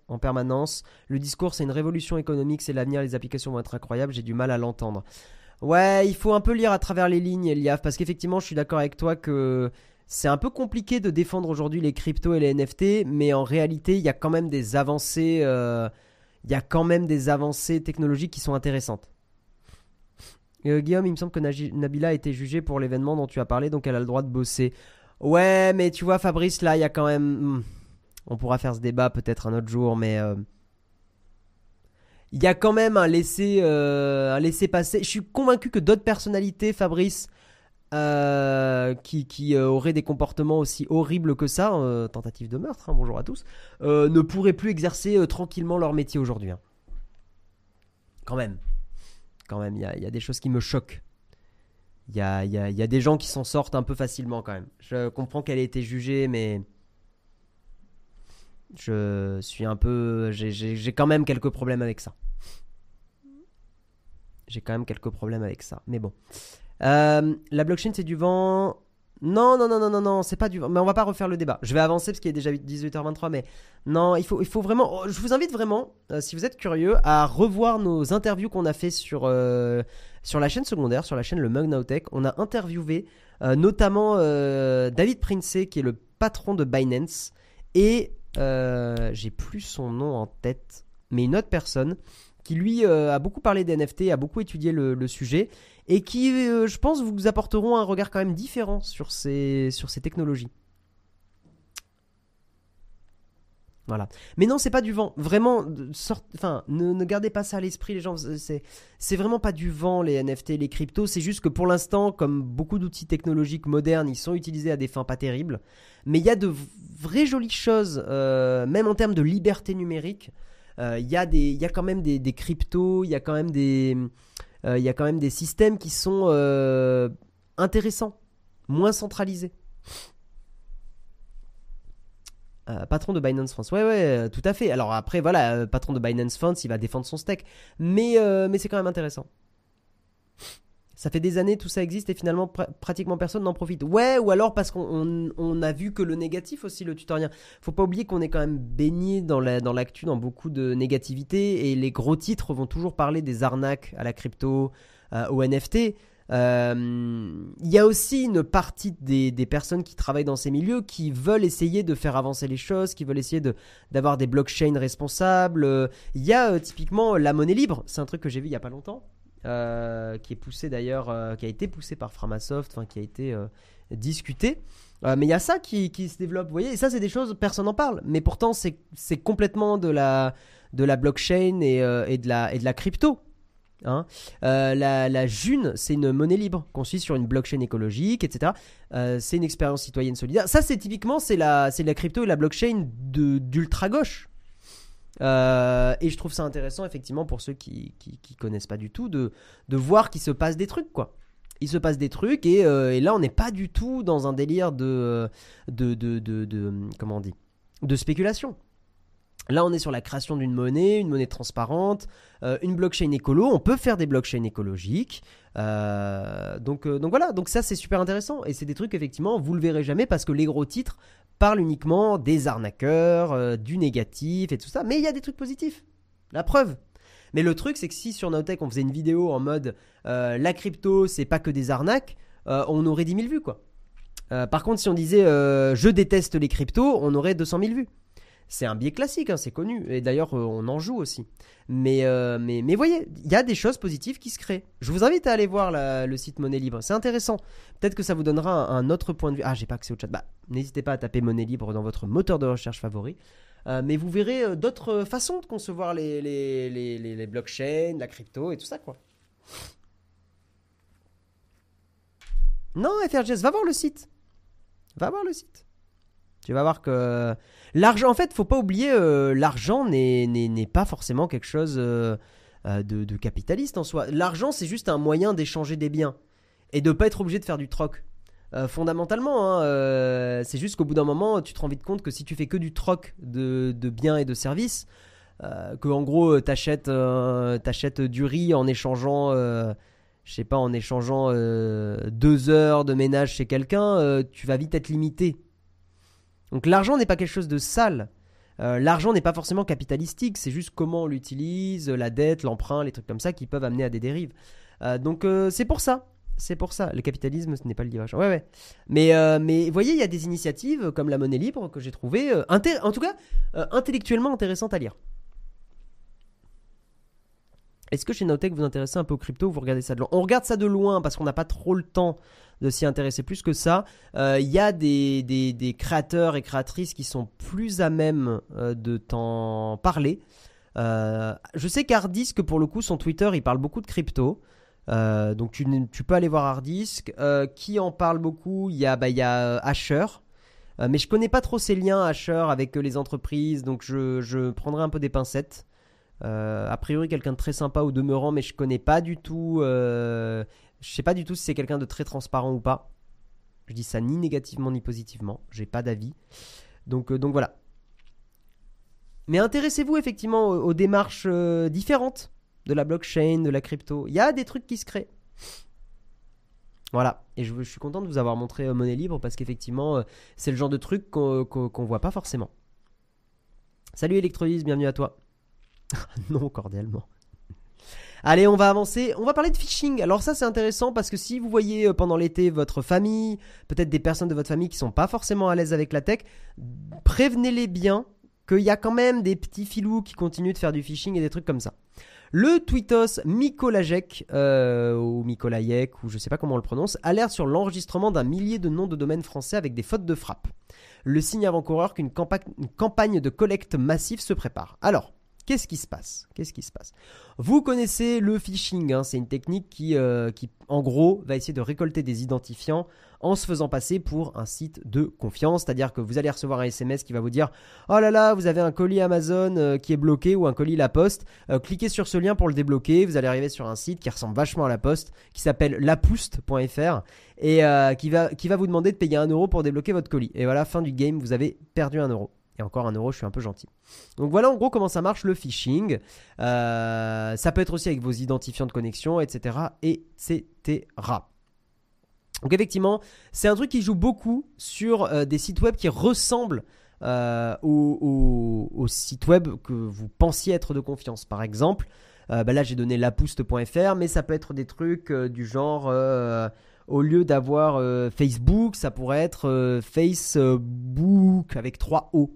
en permanence, le discours c'est une révolution économique, c'est l'avenir, les applications vont être incroyables, j'ai du mal à l'entendre. Ouais, il faut un peu lire à travers les lignes, Eliav, parce qu'effectivement, je suis d'accord avec toi que c'est un peu compliqué de défendre aujourd'hui les cryptos et les NFT, mais en réalité, il y a quand même des avancées, euh, il y a quand même des avancées technologiques qui sont intéressantes. Euh, Guillaume, il me semble que Nabila a été jugée pour l'événement dont tu as parlé, donc elle a le droit de bosser. Ouais, mais tu vois, Fabrice, là, il y a quand même. Hmm, on pourra faire ce débat peut-être un autre jour, mais. Euh, il y a quand même un laisser, euh. Je suis convaincu que d'autres personnalités, Fabrice, euh, qui, euh, auraient des comportements aussi horribles que ça, tentative de meurtre, hein, bonjour à tous, ne pourraient plus exercer tranquillement leur métier aujourd'hui. Hein. Quand même. Quand même, il y a, des choses qui me choquent. Il y a, des gens qui s'en sortent un peu facilement quand même. Je comprends qu'elle ait été jugée, mais je suis un peu. J'ai quand même quelques problèmes avec ça. J'ai quand même quelques problèmes avec ça. Mais bon. Euh, la blockchain, c'est du vent. Non, non, non, non, non, non, c'est pas du vent. Mais on va pas refaire le débat. Je vais avancer parce qu'il est déjà 18h23. Mais non, il faut, il faut vraiment. Oh, je vous invite vraiment, euh, si vous êtes curieux, à revoir nos interviews qu'on a fait sur, euh, sur la chaîne secondaire, sur la chaîne Le Mug Nowtech. On a interviewé notamment David Princey, qui est le patron de Binance, et j'ai plus son nom en tête, mais une autre personne qui lui euh, a beaucoup parlé des NFT, a beaucoup étudié le, sujet et qui, euh, je pense, vous apporteront un regard quand même différent sur ces, sur ces technologies. Voilà. Mais non, c'est pas du vent. Vraiment, enfin, ne, gardez pas ça à l'esprit, les gens. C'est vraiment pas du vent, les NFT, les cryptos. C'est juste que pour l'instant, comme beaucoup d'outils technologiques modernes, ils sont utilisés à des fins pas terribles. Mais il y a de vraies jolies choses, euh, même en termes de liberté numérique. Euh, il y, a y a quand même des, cryptos, il y a quand même des, euh, y a quand même des systèmes qui sont intéressants, moins centralisés. Euh, patron de Binance France. Ouais, ouais, euh, tout à fait. Alors après, voilà, euh, patron de Binance France, il va défendre son steak. Mais, mais c'est quand même intéressant. Ça fait des années, tout ça existe et finalement pratiquement personne n'en profite. Ouais, ou alors parce qu'on a vu que le négatif aussi, le tutoriel. Faut pas oublier qu'on est quand même baigné dans l'actu, dans, beaucoup de négativité et les gros titres vont toujours parler des arnaques à la crypto, au NFT. Euh, il y a aussi une partie des, personnes qui travaillent dans ces milieux qui veulent essayer de faire avancer les choses, qui veulent essayer d'avoir des blockchains responsables. Euh, il y a euh, typiquement la monnaie libre, c'est un truc que j'ai vu il n'y a pas longtemps, qui est poussé d'ailleurs, qui a été poussé par Framasoft, qui a été discuté. mais il y a ça qui, se développe, vous voyez, et ça c'est des choses, personne n'en parle, mais pourtant c'est complètement de la, la blockchain et, de la, la crypto. Hein. Euh, la, June, c'est une monnaie libre qu'on suit sur une blockchain écologique, etc. Euh, c'est une expérience citoyenne solidaire. Ça, c'est typiquement c'est la, la crypto et la blockchain d'ultra gauche. Euh, et je trouve ça intéressant, effectivement, pour ceux qui, qui, connaissent pas du tout, de, voir qu'il se passe des trucs, quoi. Il se passe des trucs, et, et là, on n'est pas du tout dans un délire de, de, comment on dit, de spéculation. Là, on est sur la création d'une monnaie, une monnaie transparente, euh, une blockchain écolo. On peut faire des blockchains écologiques. Euh, donc, euh, donc voilà, donc ça c'est super intéressant. Et c'est des trucs, effectivement, vous le verrez jamais parce que les gros titres parlent uniquement des arnaqueurs, du négatif et tout ça. Mais il y a des trucs positifs. La preuve. Mais le truc, c'est que si sur Notech on faisait une vidéo en mode la crypto, c'est pas que des arnaques, on aurait 10 000 vues quoi. par contre, si on disait je déteste les cryptos, on aurait 200 000 vues. C'est un biais classique, hein, c'est connu. Et d'ailleurs, euh, on en joue aussi. Mais, euh, mais, mais voyez, il y a des choses positives qui se créent. Je vous invite à aller voir le site Monnaie Libre. C'est intéressant. Peut-être que ça vous donnera un, autre point de vue. Ah, j'ai pas accès au chat. Bah, n'hésitez pas à taper Monnaie Libre dans votre moteur de recherche favori. Euh, mais vous verrez d'autres façons de concevoir les, les, les, les, blockchains, la crypto et tout ça, quoi. Non, FRGS, va voir le site. Va voir le site. Tu vas voir que l'argent, en fait, faut pas oublier, euh, l'argent n'est pas forcément quelque chose euh, euh, de, capitaliste en soi. L'argent, c'est juste un moyen d'échanger des biens et de pas être obligé de faire du troc. fondamentalement, hein, c'est juste qu'au bout d'un moment, tu te rends vite compte que si tu fais que du troc de, biens et de services, que en gros, t'achètes achètes du riz en échangeant je sais pas, en échangeant deux heures de ménage chez quelqu'un, tu vas vite être limité donc l'argent n'est pas quelque chose de sale. Euh, l'argent n'est pas forcément capitalistique, c'est juste comment on l'utilise, la dette, l'emprunt, les trucs comme ça qui peuvent amener à des dérives. Euh, donc euh, c'est pour ça. C'est pour ça. Le capitalisme, ce n'est pas le livre. Ouais, ouais. Mais, voyez, il y a des initiatives comme la monnaie libre que j'ai trouvées, en tout cas, intellectuellement intéressantes à lire. Est-ce que chez Nowtech vous intéressez un peu aux crypto Vous regardez ça de loin? On regarde ça de loin parce qu'on n'a pas trop le temps de s'y intéresser plus que ça. Il euh, y a des, créateurs et créatrices qui sont plus à même euh, de t'en parler. Euh, je sais qu'Hardisk, pour le coup, son Twitter, il parle beaucoup de crypto. donc tu, peux aller voir Hardisk. qui en parle beaucoup? Il y a, bah, y a Asher. mais je connais pas trop ces liens Asher avec les entreprises, donc je prendrai un peu des pincettes. A priori quelqu'un de très sympa au demeurant, mais je connais pas du tout je sais pas du tout si c'est quelqu'un de très transparent ou pas. Je dis ça ni négativement ni positivement. J'ai pas d'avis. Donc, euh, donc voilà. Mais intéressez-vous effectivement aux, démarches euh, différentes de la blockchain, de la crypto. Il y a des trucs qui se créent. Voilà. Et je, suis content de vous avoir montré euh, Monnaie Libre parce qu'effectivement, c'est le genre de truc qu'on ne voit pas forcément. Salut Electrolyse, bienvenue à toi. [LAUGHS] non, cordialement. Allez, on va avancer. On va parler de phishing. Alors ça, c'est intéressant parce que si vous voyez euh, pendant l'été votre famille, peut-être des personnes de votre famille qui sont pas forcément à l'aise avec la tech, prévenez-les bien qu'il y a quand même des petits filous qui continuent de faire du phishing et des trucs comme ça. Le tweetos Mikolajek, euh, ou Mikolajek, ou je sais pas comment on le prononce, alerte sur l'enregistrement d'un millier de noms de domaines français avec des fautes de frappe. Le signe avant-coureur qu'une campagne de collecte massive se prépare. Alors, Qu'est-ce qui se passe? Vous connaissez le phishing, hein. c'est une technique qui, euh, qui, en gros, va essayer de récolter des identifiants en se faisant passer pour un site de confiance. C'est-à-dire que vous allez recevoir un SMS qui va vous dire Oh là là, vous avez un colis Amazon euh, qui est bloqué ou un colis La Poste. Euh, cliquez sur ce lien pour le débloquer. Vous allez arriver sur un site qui ressemble vachement à La Poste, qui s'appelle lapouste.fr et qui, va, qui va vous demander de payer un euro pour débloquer votre colis. Et voilà, fin du game, vous avez perdu un euro. Et encore un euro, je suis un peu gentil. Donc voilà en gros comment ça marche le phishing. Euh, ça peut être aussi avec vos identifiants de connexion, etc. etc. Donc effectivement, c'est un truc qui joue beaucoup sur euh, des sites web qui ressemblent euh, aux, sites web que vous pensiez être de confiance. Par exemple, bah là j'ai donné lapouste.fr, mais ça peut être des trucs du genre au lieu d'avoir Facebook, ça pourrait être Facebook avec 3 O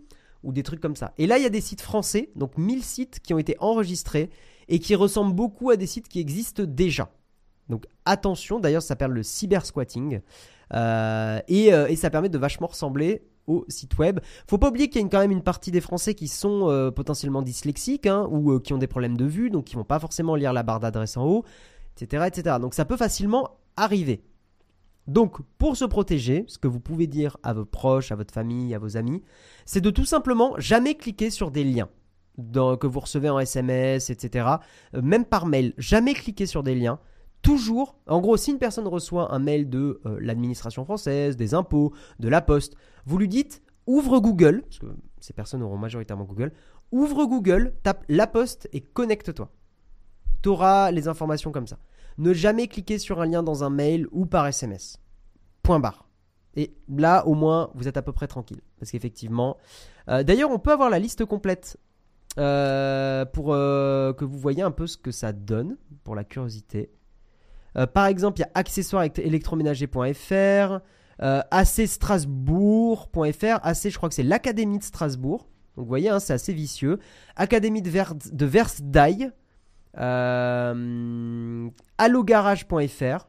ou des trucs comme ça. Et là, il y a des sites français, donc 1000 sites qui ont été enregistrés et qui ressemblent beaucoup à des sites qui existent déjà. Donc attention, d'ailleurs, ça s'appelle le cybersquatting euh, et, euh, et, ça permet de vachement ressembler au site web. Faut pas oublier qu'il y a quand même une partie des Français qui sont euh, potentiellement dyslexiques hein, ou qui ont des problèmes de vue, donc qui vont pas forcément lire la barre d'adresse en haut, etc., etc. Donc ça peut facilement arriver. Donc, pour se protéger, ce que vous pouvez dire à vos proches, à votre famille, à vos amis, c'est de tout simplement jamais cliquer sur des liens que vous recevez en SMS, etc. Euh, même par mail, jamais cliquer sur des liens. Toujours, en gros, si une personne reçoit un mail de euh, l'administration française, des impôts, de la poste, vous lui dites ouvre Google, parce que ces personnes auront majoritairement Google, ouvre Google, tape la poste et connecte-toi. Tu auras les informations comme ça ne jamais cliquer sur un lien dans un mail ou par SMS. Point barre. Et là, au moins, vous êtes à peu près tranquille. Parce qu'effectivement. Euh, d'ailleurs, on peut avoir la liste complète euh, pour euh, que vous voyez un peu ce que ça donne, pour la curiosité. par exemple, il y a accessoires électroménager.fr, acstrasbourg.fr. AC, je crois que c'est l'Académie de Strasbourg. Donc vous voyez, hein, c'est assez vicieux. Académie de, Ver de. Euh, allogarage.fr.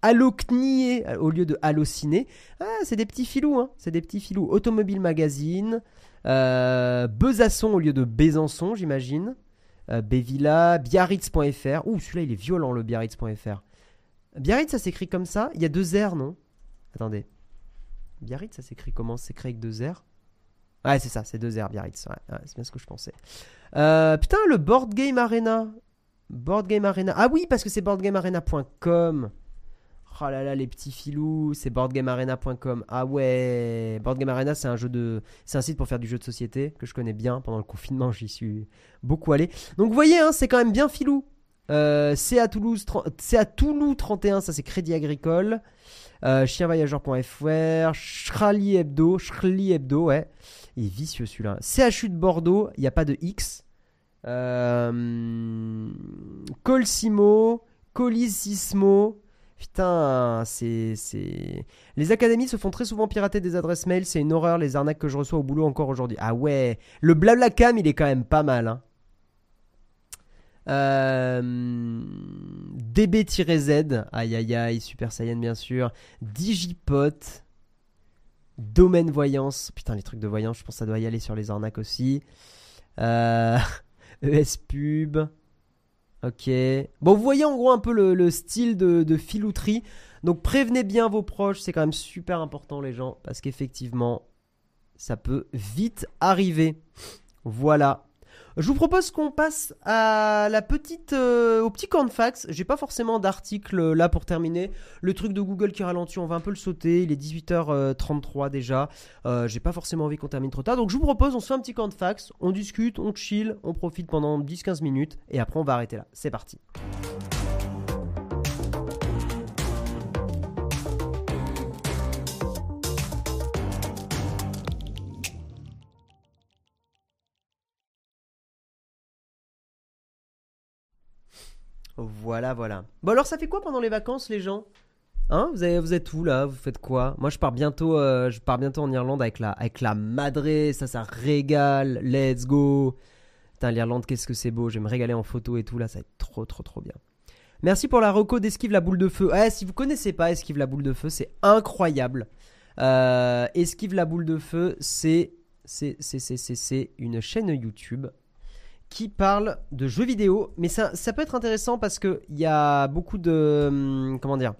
Allocnier au lieu de Allociné. Ah, c'est des petits filous, hein. C'est des petits filous. Automobile Magazine. Euh, Besançon au lieu de Besançon, j'imagine. Euh. Biarritz.fr. Ouh, celui-là, il est violent, le Biarritz.fr. Biarritz, ça s'écrit comme ça? Il y a deux R, non? Attendez. Biarritz, ça s'écrit comment? C'est écrit avec deux R? Ouais, c'est ça, c'est deux R, Biarritz. Ouais, c'est bien ce que je pensais. Euh, putain, le Board Game Arena. Board Game Arena. Ah oui, parce que c'est boardgamearena.com. Oh là là, les petits filous, c'est boardgamearena.com. Ah ouais, Board Game Arena, c'est un jeu de, c'est un site pour faire du jeu de société que je connais bien. Pendant le confinement, j'y suis beaucoup allé. Donc vous voyez, hein, c'est quand même bien filou. Euh, c'est à Toulouse, c'est à Toulouse 31, ça c'est Crédit Agricole. Euh, chienvoyageur.fr, Hebdo, Schrali Hebdo, ouais. Il est vicieux celui-là. CHU de Bordeaux, il n'y a pas de X. Euh, Colsimo, Colissimo. Putain, c'est, c'est. Les académies se font très souvent pirater des adresses mail. C'est une horreur, les arnaques que je reçois au boulot encore aujourd'hui. Ah ouais, le Blablacar, il est quand même pas mal. Hein. Euh, DB-Z, aïe aïe aïe, Super Saiyan bien sûr. Digipot, Domaine Voyance, putain les trucs de voyance, je pense que ça doit y aller sur les arnaques aussi. Euh... [LAUGHS] ES Pub. Ok. Bon, vous voyez en gros un peu le, style de, filouterie. Donc prévenez bien vos proches, c'est quand même super important les gens, parce qu'effectivement, ça peut vite arriver. Voilà. Je vous propose qu'on passe euh, au petit cornfax. J'ai pas forcément d'article euh, là pour terminer. Le truc de Google qui ralentit, on va un peu le sauter. Il est 18h33 déjà. Euh, j'ai pas forcément envie qu'on termine trop tard. Donc je vous propose, on se fait un petit cornfax. On discute, on chill, on profite pendant 10-15 minutes. Et après, on va arrêter là. C'est parti. Voilà, voilà. Bon alors ça fait quoi pendant les vacances les gens? Hein? Vous, êtes où là? Vous faites quoi? Moi je pars bientôt euh, je pars bientôt en Irlande avec la, avec la ça ça régale, let's go. Putain l'Irlande qu'est-ce que c'est beau, je vais me régaler en photo et tout là, ça va être trop trop trop bien. Merci pour la reco d'Esquive la boule de feu. Eh, si vous connaissez pas Esquive la boule de feu, c'est incroyable. Euh, Esquive la boule de feu, c'est une chaîne YouTube qui parle de jeux vidéo, mais ça, peut être intéressant parce qu'il y a beaucoup de... Hum, comment dire?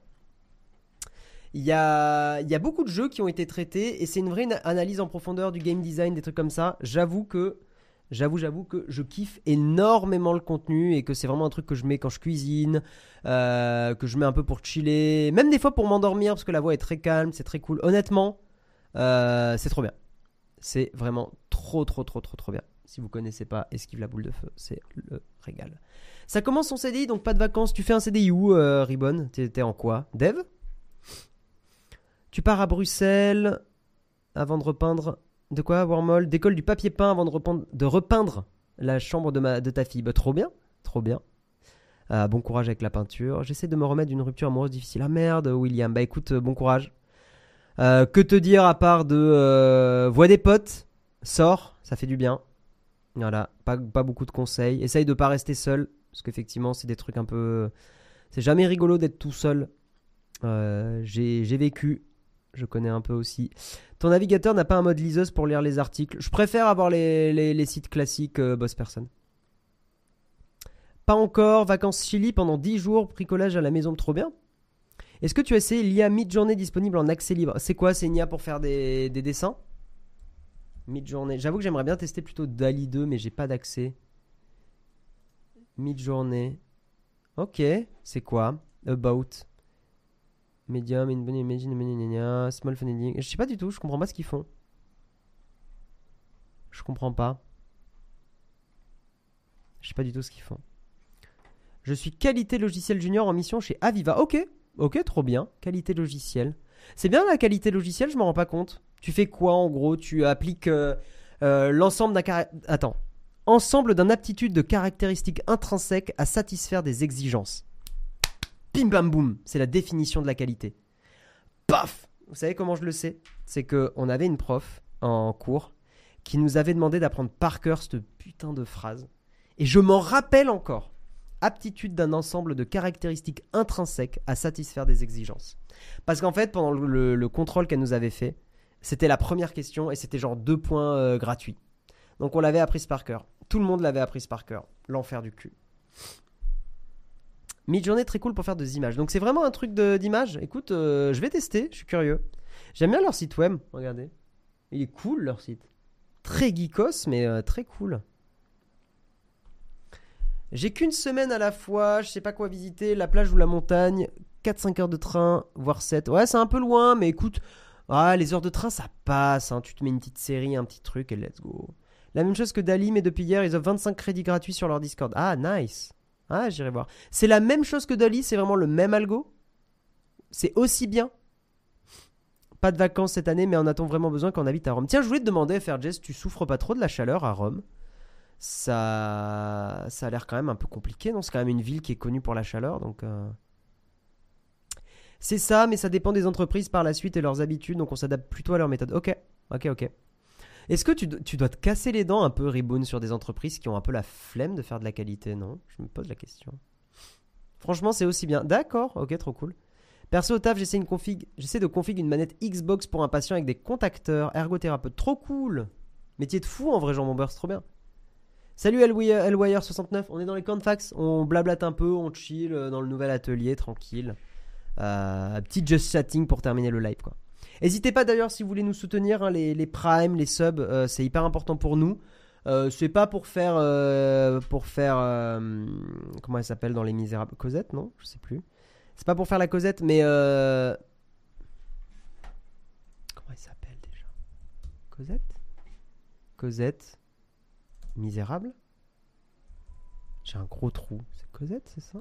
Il y, a, il y a beaucoup de jeux qui ont été traités et c'est une vraie analyse en profondeur du game design, des trucs comme ça. J'avoue que j'avoue, j'avoue que je kiffe énormément le contenu et que c'est vraiment un truc que je mets quand je cuisine, euh, que je mets un peu pour chiller, même des fois pour m'endormir parce que la voix est très calme, c'est très cool. Honnêtement, euh, c'est trop bien. C'est vraiment trop, trop, trop, trop, trop bien. Si vous connaissez pas Esquive la boule de feu, c'est le régal. Ça commence son CDI, donc pas de vacances. Tu fais un CDI où, euh, Ribbon T'es en quoi? Dev? Tu pars à Bruxelles avant de repeindre. De quoi, Wormhole? D'école du papier peint avant de repeindre, de repeindre la chambre de, ma, ta fille. Bah, trop bien, trop bien. Euh, bon courage avec la peinture. J'essaie de me remettre d'une rupture amoureuse difficile. Ah merde, William. Bah écoute, euh, bon courage. Euh, que te dire à part de vois des potes, sors, ça fait du bien. Voilà, pas, beaucoup de conseils. Essaye de pas rester seul, parce qu'effectivement, c'est des trucs un peu. C'est jamais rigolo d'être tout seul. J'ai vécu, je connais un peu aussi. Ton navigateur n'a pas un mode liseuse pour lire les articles. Je préfère avoir les, sites classiques Boss Person. Pas encore, vacances Chili pendant 10 jours, bricolage à la maison, trop bien. Est-ce que tu as essayé l'IA Mid-Journée disponible en accès libre? C'est quoi C'est pour faire des, dessins? Mid-Journée. J'avoue que j'aimerais bien tester plutôt DALI 2, mais j'ai pas d'accès. Mid-Journée. Ok, c'est quoi? About. Medium, Imagine, Small Funneling. Je sais pas du tout, je comprends pas ce qu'ils font. Je comprends pas. Je sais pas du tout ce qu'ils font. Je suis qualité logiciel junior en mission chez Aviva. Ok, ok, trop bien. Qualité logiciel. C'est bien la qualité logicielle, je m'en rends pas compte. Tu fais quoi en gros? Tu appliques euh, euh, l'ensemble d'un Attends. Ensemble d'un aptitude de caractéristiques intrinsèques à satisfaire des exigences. Bim bam boum, c'est la définition de la qualité. Paf Vous savez comment je le sais? C'est que on avait une prof en cours qui nous avait demandé d'apprendre par cœur cette putain de phrase. Et je m'en rappelle encore aptitude d'un ensemble de caractéristiques intrinsèques à satisfaire des exigences. Parce qu'en fait, pendant le, contrôle qu'elle nous avait fait, c'était la première question et c'était genre deux points euh, gratuits. Donc on l'avait appris par cœur. Tout le monde l'avait appris par cœur. L'enfer du cul. Mid-journée très cool pour faire des images. Donc c'est vraiment un truc d'image. Écoute, euh, je vais tester, je suis curieux. J'aime bien leur site web, regardez. Il est cool leur site. Très geekos, mais euh, très cool. J'ai qu'une semaine à la fois, je sais pas quoi visiter, la plage ou la montagne, 4-5 heures de train, voire 7. Ouais, c'est un peu loin, mais écoute, ah, les heures de train ça passe, hein. tu te mets une petite série, un petit truc et let's go. La même chose que Dali, mais depuis hier, ils ont 25 crédits gratuits sur leur Discord. Ah, nice. Ah, j'irai voir. C'est la même chose que Dali, c'est vraiment le même algo? C'est aussi bien? Pas de vacances cette année, mais on a-t-on vraiment besoin qu'on habite à Rome? Tiens, je voulais te demander, FRJS, tu souffres pas trop de la chaleur à Rome? Ça, ça a l'air quand même un peu compliqué, non? C'est quand même une ville qui est connue pour la chaleur, donc. Euh. C'est ça, mais ça dépend des entreprises par la suite et leurs habitudes, donc on s'adapte plutôt à leur méthode. Ok, ok, ok. Est-ce que tu, tu, dois te casser les dents un peu, Riboun, sur des entreprises qui ont un peu la flemme de faire de la qualité, non Je me pose la question. Franchement, c'est aussi bien. D'accord, ok, trop cool. Perso au taf, j'essaie une config, j'essaie de config une manette Xbox pour un patient avec des contacteurs, ergothérapeute. Trop cool Métier de fou en vrai, Jean Bomber, c'est trop bien. Salut Elwire69, on est dans les fax, on blablate un peu, on chill euh, dans le nouvel atelier, tranquille. Euh, petit just chatting pour terminer le live quoi. N'hésitez pas d'ailleurs si vous voulez nous soutenir, hein, les, les primes, les subs, euh, c'est hyper important pour nous. c'est pas pour faire, pour faire, comment elle s'appelle dans Les Misérables, Cosette non, je sais plus. C'est pas pour faire la Cosette, mais comment elle s'appelle déjà? Cosette, Cosette? Misérable J'ai un gros trou. C'est Cosette, c'est ça?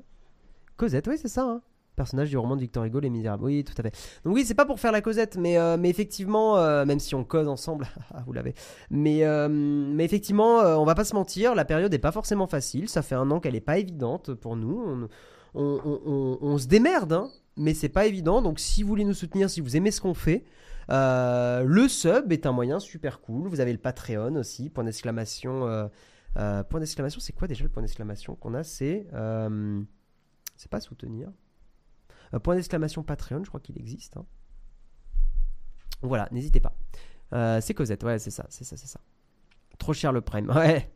Cosette, oui, c'est ça. Hein. Personnage du roman de Victor Hugo, Les Misérables. Oui, tout à fait. Donc oui, c'est pas pour faire la Cosette, mais, euh, mais effectivement, euh, même si on cause ensemble, [LAUGHS] ah, vous l'avez. Mais, euh, mais effectivement, on va pas se mentir, la période est pas forcément facile. Ça fait un an qu'elle est pas évidente pour nous. On, se démerde, hein, mais c'est pas évident. Donc si vous voulez nous soutenir, si vous aimez ce qu'on fait, le sub est un moyen super cool. Vous avez le Patreon aussi, point d'exclamation. Point d'exclamation, c'est quoi déjà le point d'exclamation qu'on a? C'est. c'est pas soutenir. Point d'exclamation Patreon, je crois qu'il existe. Hein. Voilà, n'hésitez pas. c'est Cosette, ouais, c'est ça, c'est ça, c'est ça. Trop cher le Prime, [LAUGHS] ouais,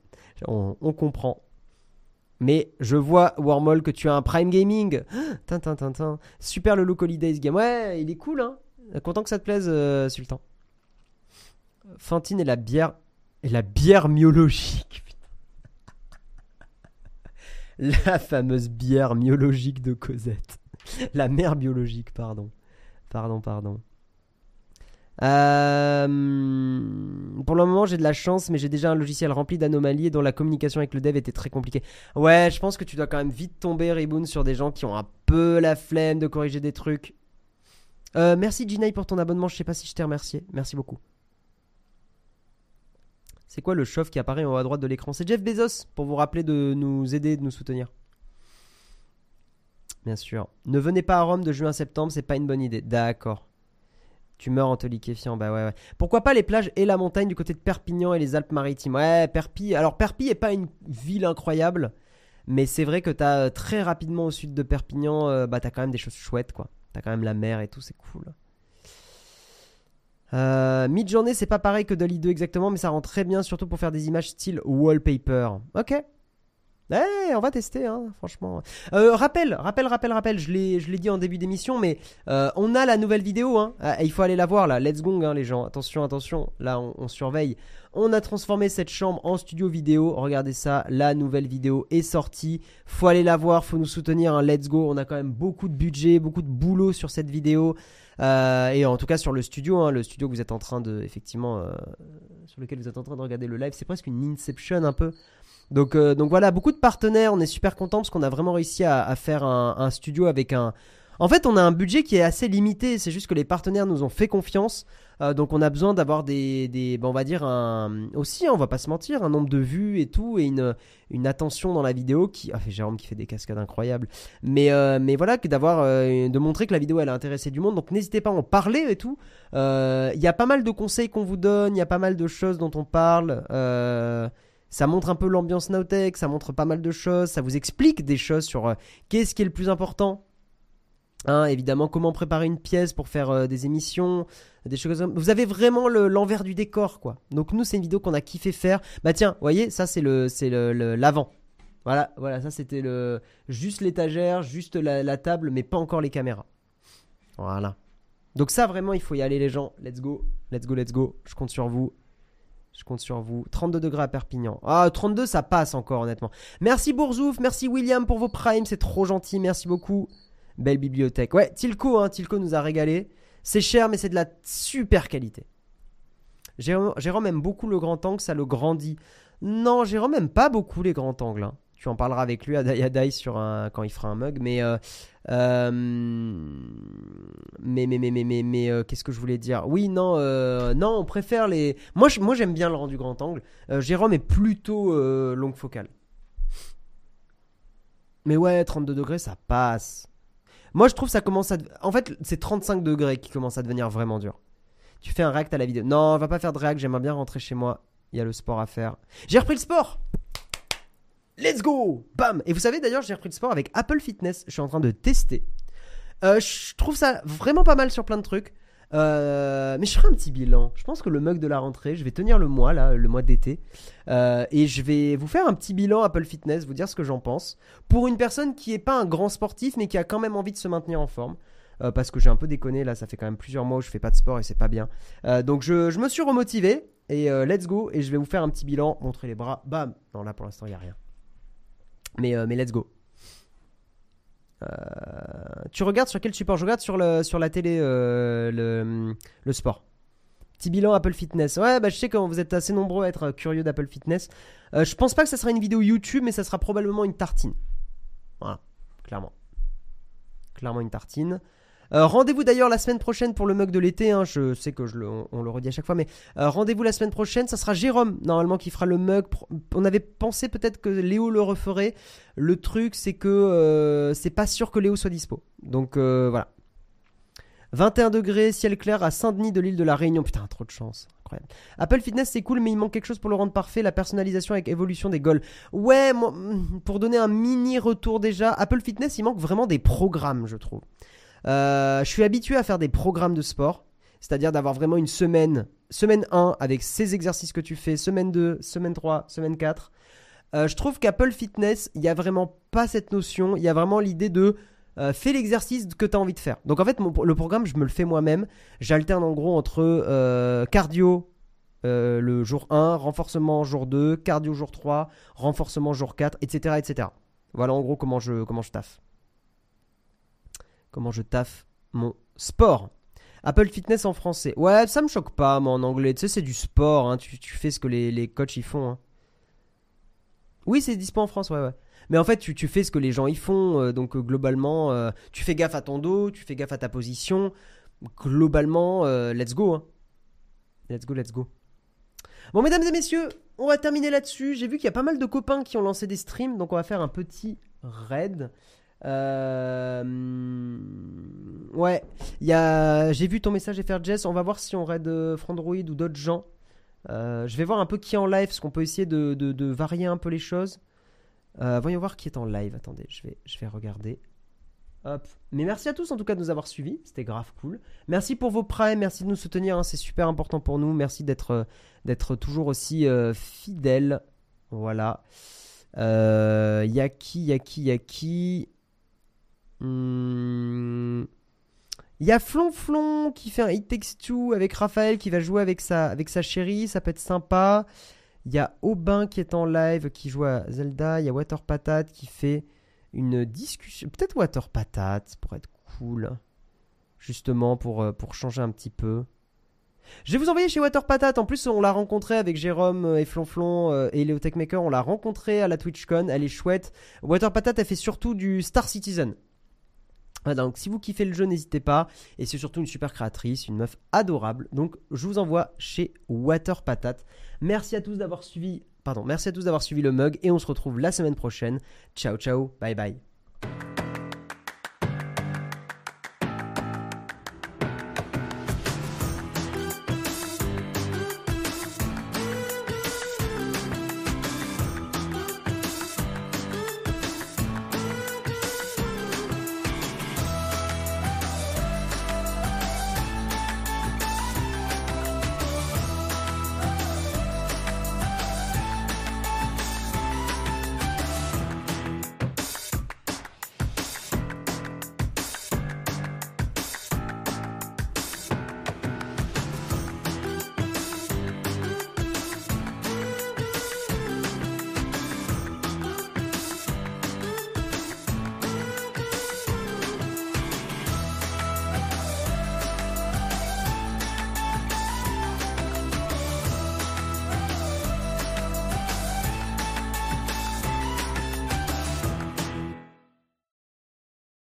on, comprend. Mais je vois, Wormhole, que tu as un Prime Gaming. [GASPS] Tintin, tintin. Super le look Holidays Game. Ouais, il est cool, hein. Content que ça te plaise, euh, Sultan. Fantine et la bière. Et la bière myologique. [LAUGHS] la fameuse bière myologique de Cosette. [LAUGHS] La mère biologique, pardon. Pardon, pardon. Euh, pour le moment, j'ai de la chance, mais j'ai déjà un logiciel rempli d'anomalies dont la communication avec le dev était très compliquée. Ouais, je pense que tu dois quand même vite tomber, Reboon, sur des gens qui ont un peu la flemme de corriger des trucs. Euh, merci Ginai pour ton abonnement, je sais pas si je t'ai remercié. Merci beaucoup. C'est quoi le chauffe qui apparaît en haut à droite de l'écran? C'est Jeff Bezos pour vous rappeler de nous aider, de nous soutenir. Bien sûr. Ne venez pas à Rome de juin à septembre, c'est pas une bonne idée. D'accord. Tu meurs en te liquéfiant, bah ouais, ouais. Pourquoi pas les plages et la montagne du côté de Perpignan et les Alpes-Maritimes? Ouais, Perpi. Alors Perpi est pas une ville incroyable, mais c'est vrai que t'as euh, très rapidement au sud de Perpignan, euh, bah t'as quand même des choses chouettes, quoi. T'as quand même la mer et tout, c'est cool. Euh, Mid-journée, c'est pas pareil que Dolly 2 exactement, mais ça rend très bien, surtout pour faire des images style wallpaper. Ok, eh, on va tester, hein, franchement. Euh, rappel, rappel, rappel, rappel, je l'ai, je l'ai dit en début d'émission, mais euh, on a la nouvelle vidéo, hein. Ah, il faut aller la voir là. Let's go, hein, les gens. Attention, attention. Là, on, surveille. On a transformé cette chambre en studio vidéo. Regardez ça, la nouvelle vidéo est sortie. Faut aller la voir, faut nous soutenir. Hein. Let's go. On a quand même beaucoup de budget, beaucoup de boulot sur cette vidéo. Euh, et en tout cas sur le studio, hein, le studio que vous êtes en train de, effectivement, sur lequel vous êtes en train de regarder le live, c'est presque une inception un peu. Donc, euh, donc voilà, beaucoup de partenaires. On est super content parce qu'on a vraiment réussi à, faire un, studio avec un. En fait, on a un budget qui est assez limité. C'est juste que les partenaires nous ont fait confiance. Euh, donc, on a besoin d'avoir des, des on va dire un, aussi, on va pas se mentir, un nombre de vues et tout et une, une attention dans la vidéo qui. Ah, Jérôme qui fait des cascades incroyables. Mais, euh, mais voilà, que d'avoir, de montrer que la vidéo elle a intéressé du monde. Donc, n'hésitez pas à en parler et tout. Il y a pas mal de conseils qu'on vous donne. Il y a pas mal de choses dont on parle. Euh, ça montre un peu l'ambiance Nowtech, ça montre pas mal de choses, ça vous explique des choses sur euh, qu'est-ce qui est le plus important. Hein, évidemment, comment préparer une pièce pour faire euh, des émissions, des choses comme. Vous avez vraiment l'envers du décor, quoi. Donc nous, c'est une vidéo qu'on a kiffé faire. Bah tiens, vous voyez, ça c'est le, le, l'avant. Voilà, voilà, ça c'était le, juste l'étagère, juste la table, mais pas encore les caméras. Voilà. Donc ça vraiment, il faut y aller les gens. Let's go, let's go, let's go. Je compte sur vous. Je compte sur vous. 32 degrés à Perpignan. Ah, 32, ça passe encore, honnêtement. Merci Bourzouf, merci William pour vos primes, c'est trop gentil, merci beaucoup. Belle bibliothèque. Ouais, Tilco, hein, Tilco nous a régalé. C'est cher, mais c'est de la super qualité. Jérôme, aime beaucoup le grand angle, ça le grandit. Non, Jérôme aime pas beaucoup les grands angles. Hein. Tu en parleras avec lui à Dayadai sur un, quand il fera un mug. Mais, euh, euh, mais, mais, mais, mais, mais, mais euh, qu'est-ce que je voulais dire? Oui, non, non, on préfère les. Moi, moi j'aime bien le rendu grand angle. Jérôme est plutôt longue focale. Mais ouais, 32 degrés, ça passe. Moi, je trouve ça commence à. En fait, c'est 35 degrés qui commence à devenir vraiment dur. Tu fais un react à la vidéo. Non, on va pas faire de react, j'aimerais bien rentrer chez moi. Il y a le sport à faire. J'ai repris le sport Let's go Bam Et vous savez d'ailleurs, j'ai repris le sport avec Apple Fitness. Je suis en train de tester. Euh, je trouve ça vraiment pas mal sur plein de trucs. Euh, mais je ferai un petit bilan. Je pense que le mug de la rentrée, je vais tenir le mois là, le mois d'été, euh, et je vais vous faire un petit bilan Apple Fitness, vous dire ce que j'en pense. Pour une personne qui n'est pas un grand sportif, mais qui a quand même envie de se maintenir en forme. parce que j'ai un peu déconné là, ça fait quand même plusieurs mois où je fais pas de sport et c'est pas bien. donc je, je, me suis remotivé et let's go et je vais vous faire un petit bilan, montrer les bras, bam. Non là pour l'instant il y a rien. Mais, euh, mais let's go. Euh, tu regardes sur quel support? Je regarde sur, le, sur la télé euh, le, le, sport. Petit bilan Apple Fitness. Ouais, bah, je sais que vous êtes assez nombreux à être curieux d'Apple Fitness. je pense pas que ça sera une vidéo YouTube, mais ça sera probablement une tartine. Voilà, clairement. Clairement une tartine. Euh, rendez-vous d'ailleurs la semaine prochaine pour le mug de l'été. Hein. Je sais que on, le redit à chaque fois, mais euh, rendez-vous la semaine prochaine. Ça sera Jérôme normalement qui fera le mug. On avait pensé peut-être que Léo le referait. Le truc, c'est que euh, c'est pas sûr que Léo soit dispo. Donc voilà. 21 degrés, ciel clair à Saint-Denis de l'île de la Réunion. Putain, trop de chance. Apple Fitness, c'est cool, mais il manque quelque chose pour le rendre parfait. La personnalisation avec évolution des goals. Ouais, pour donner un mini retour déjà, Apple Fitness, il manque vraiment des programmes, je trouve. Euh, je suis habitué à faire des programmes de sport, c'est-à-dire d'avoir vraiment une semaine, semaine 1 avec ces exercices que tu fais, semaine 2, semaine 3, semaine 4. Euh, je trouve qu'Apple Fitness, il n'y a vraiment pas cette notion, il y a vraiment l'idée de euh, fais l'exercice que tu as envie de faire. Donc en fait, le programme, je me le fais moi-même. J'alterne en gros entre cardio le jour 1, renforcement jour 2, cardio jour 3, renforcement jour 4, etc. etc. Voilà en gros comment je, comment je taffe comment je taffe mon sport. Apple Fitness en français. Ouais, ça me choque pas, moi, en anglais. Tu sais, c'est du sport. hein. Tu, fais ce que les, les coachs y font. hein. Oui, c'est dispo en France, ouais, ouais. Mais en fait, tu, tu fais ce que les gens y font. euh, donc, euh, globalement, euh, tu fais gaffe à ton dos, tu fais gaffe à ta position. Globalement, let's go. hein. Let's go, let's go. Bon, mesdames et messieurs, on va terminer là-dessus. J'ai vu qu'il y a pas mal de copains qui ont lancé des streams. Donc, on va faire un petit raid. Euh, Ouais, y a... j'ai vu ton message FR Jess. On va voir si on raid euh, Frandroid ou d'autres gens. Euh, je vais voir un peu qui est en live, parce qu'on peut essayer de, de- varier un peu les choses. Voyons voir qui est en live. Attendez, je vais, je vais regarder. Hop. Mais merci à tous en tout cas de nous avoir suivis. C'était grave cool. Merci pour vos primes, merci de nous soutenir. hein, C'est super important pour nous. Merci d'être d'être toujours aussi euh, fidèles. Voilà. Euh, y a qui, y a qui, y a qui? Hmm. Il y a Flonflon qui fait un It Takes Two avec Raphaël qui va jouer avec sa, avec sa chérie, ça peut être sympa. Il y a Aubin qui est en live qui joue à Zelda. Il y a Water Patate qui fait une discussion. Peut-être Water Patate pour être cool. Justement pour, euh, pour changer un petit peu. Je vais vous envoyer chez Water Patate. En plus, on l'a rencontré avec Jérôme euh, et Flonflon euh, et Léo Techmaker. On l'a rencontré à la TwitchCon. Elle est chouette. Water Patate, elle fait surtout du Star Citizen. Voilà, donc si vous kiffez le jeu, n'hésitez pas. Et c'est surtout une super créatrice, une meuf adorable. Donc je vous envoie chez Water Patate. Merci à tous d'avoir suivi. Pardon, merci à tous d'avoir suivi le mug et on se retrouve la semaine prochaine. Ciao ciao, bye bye.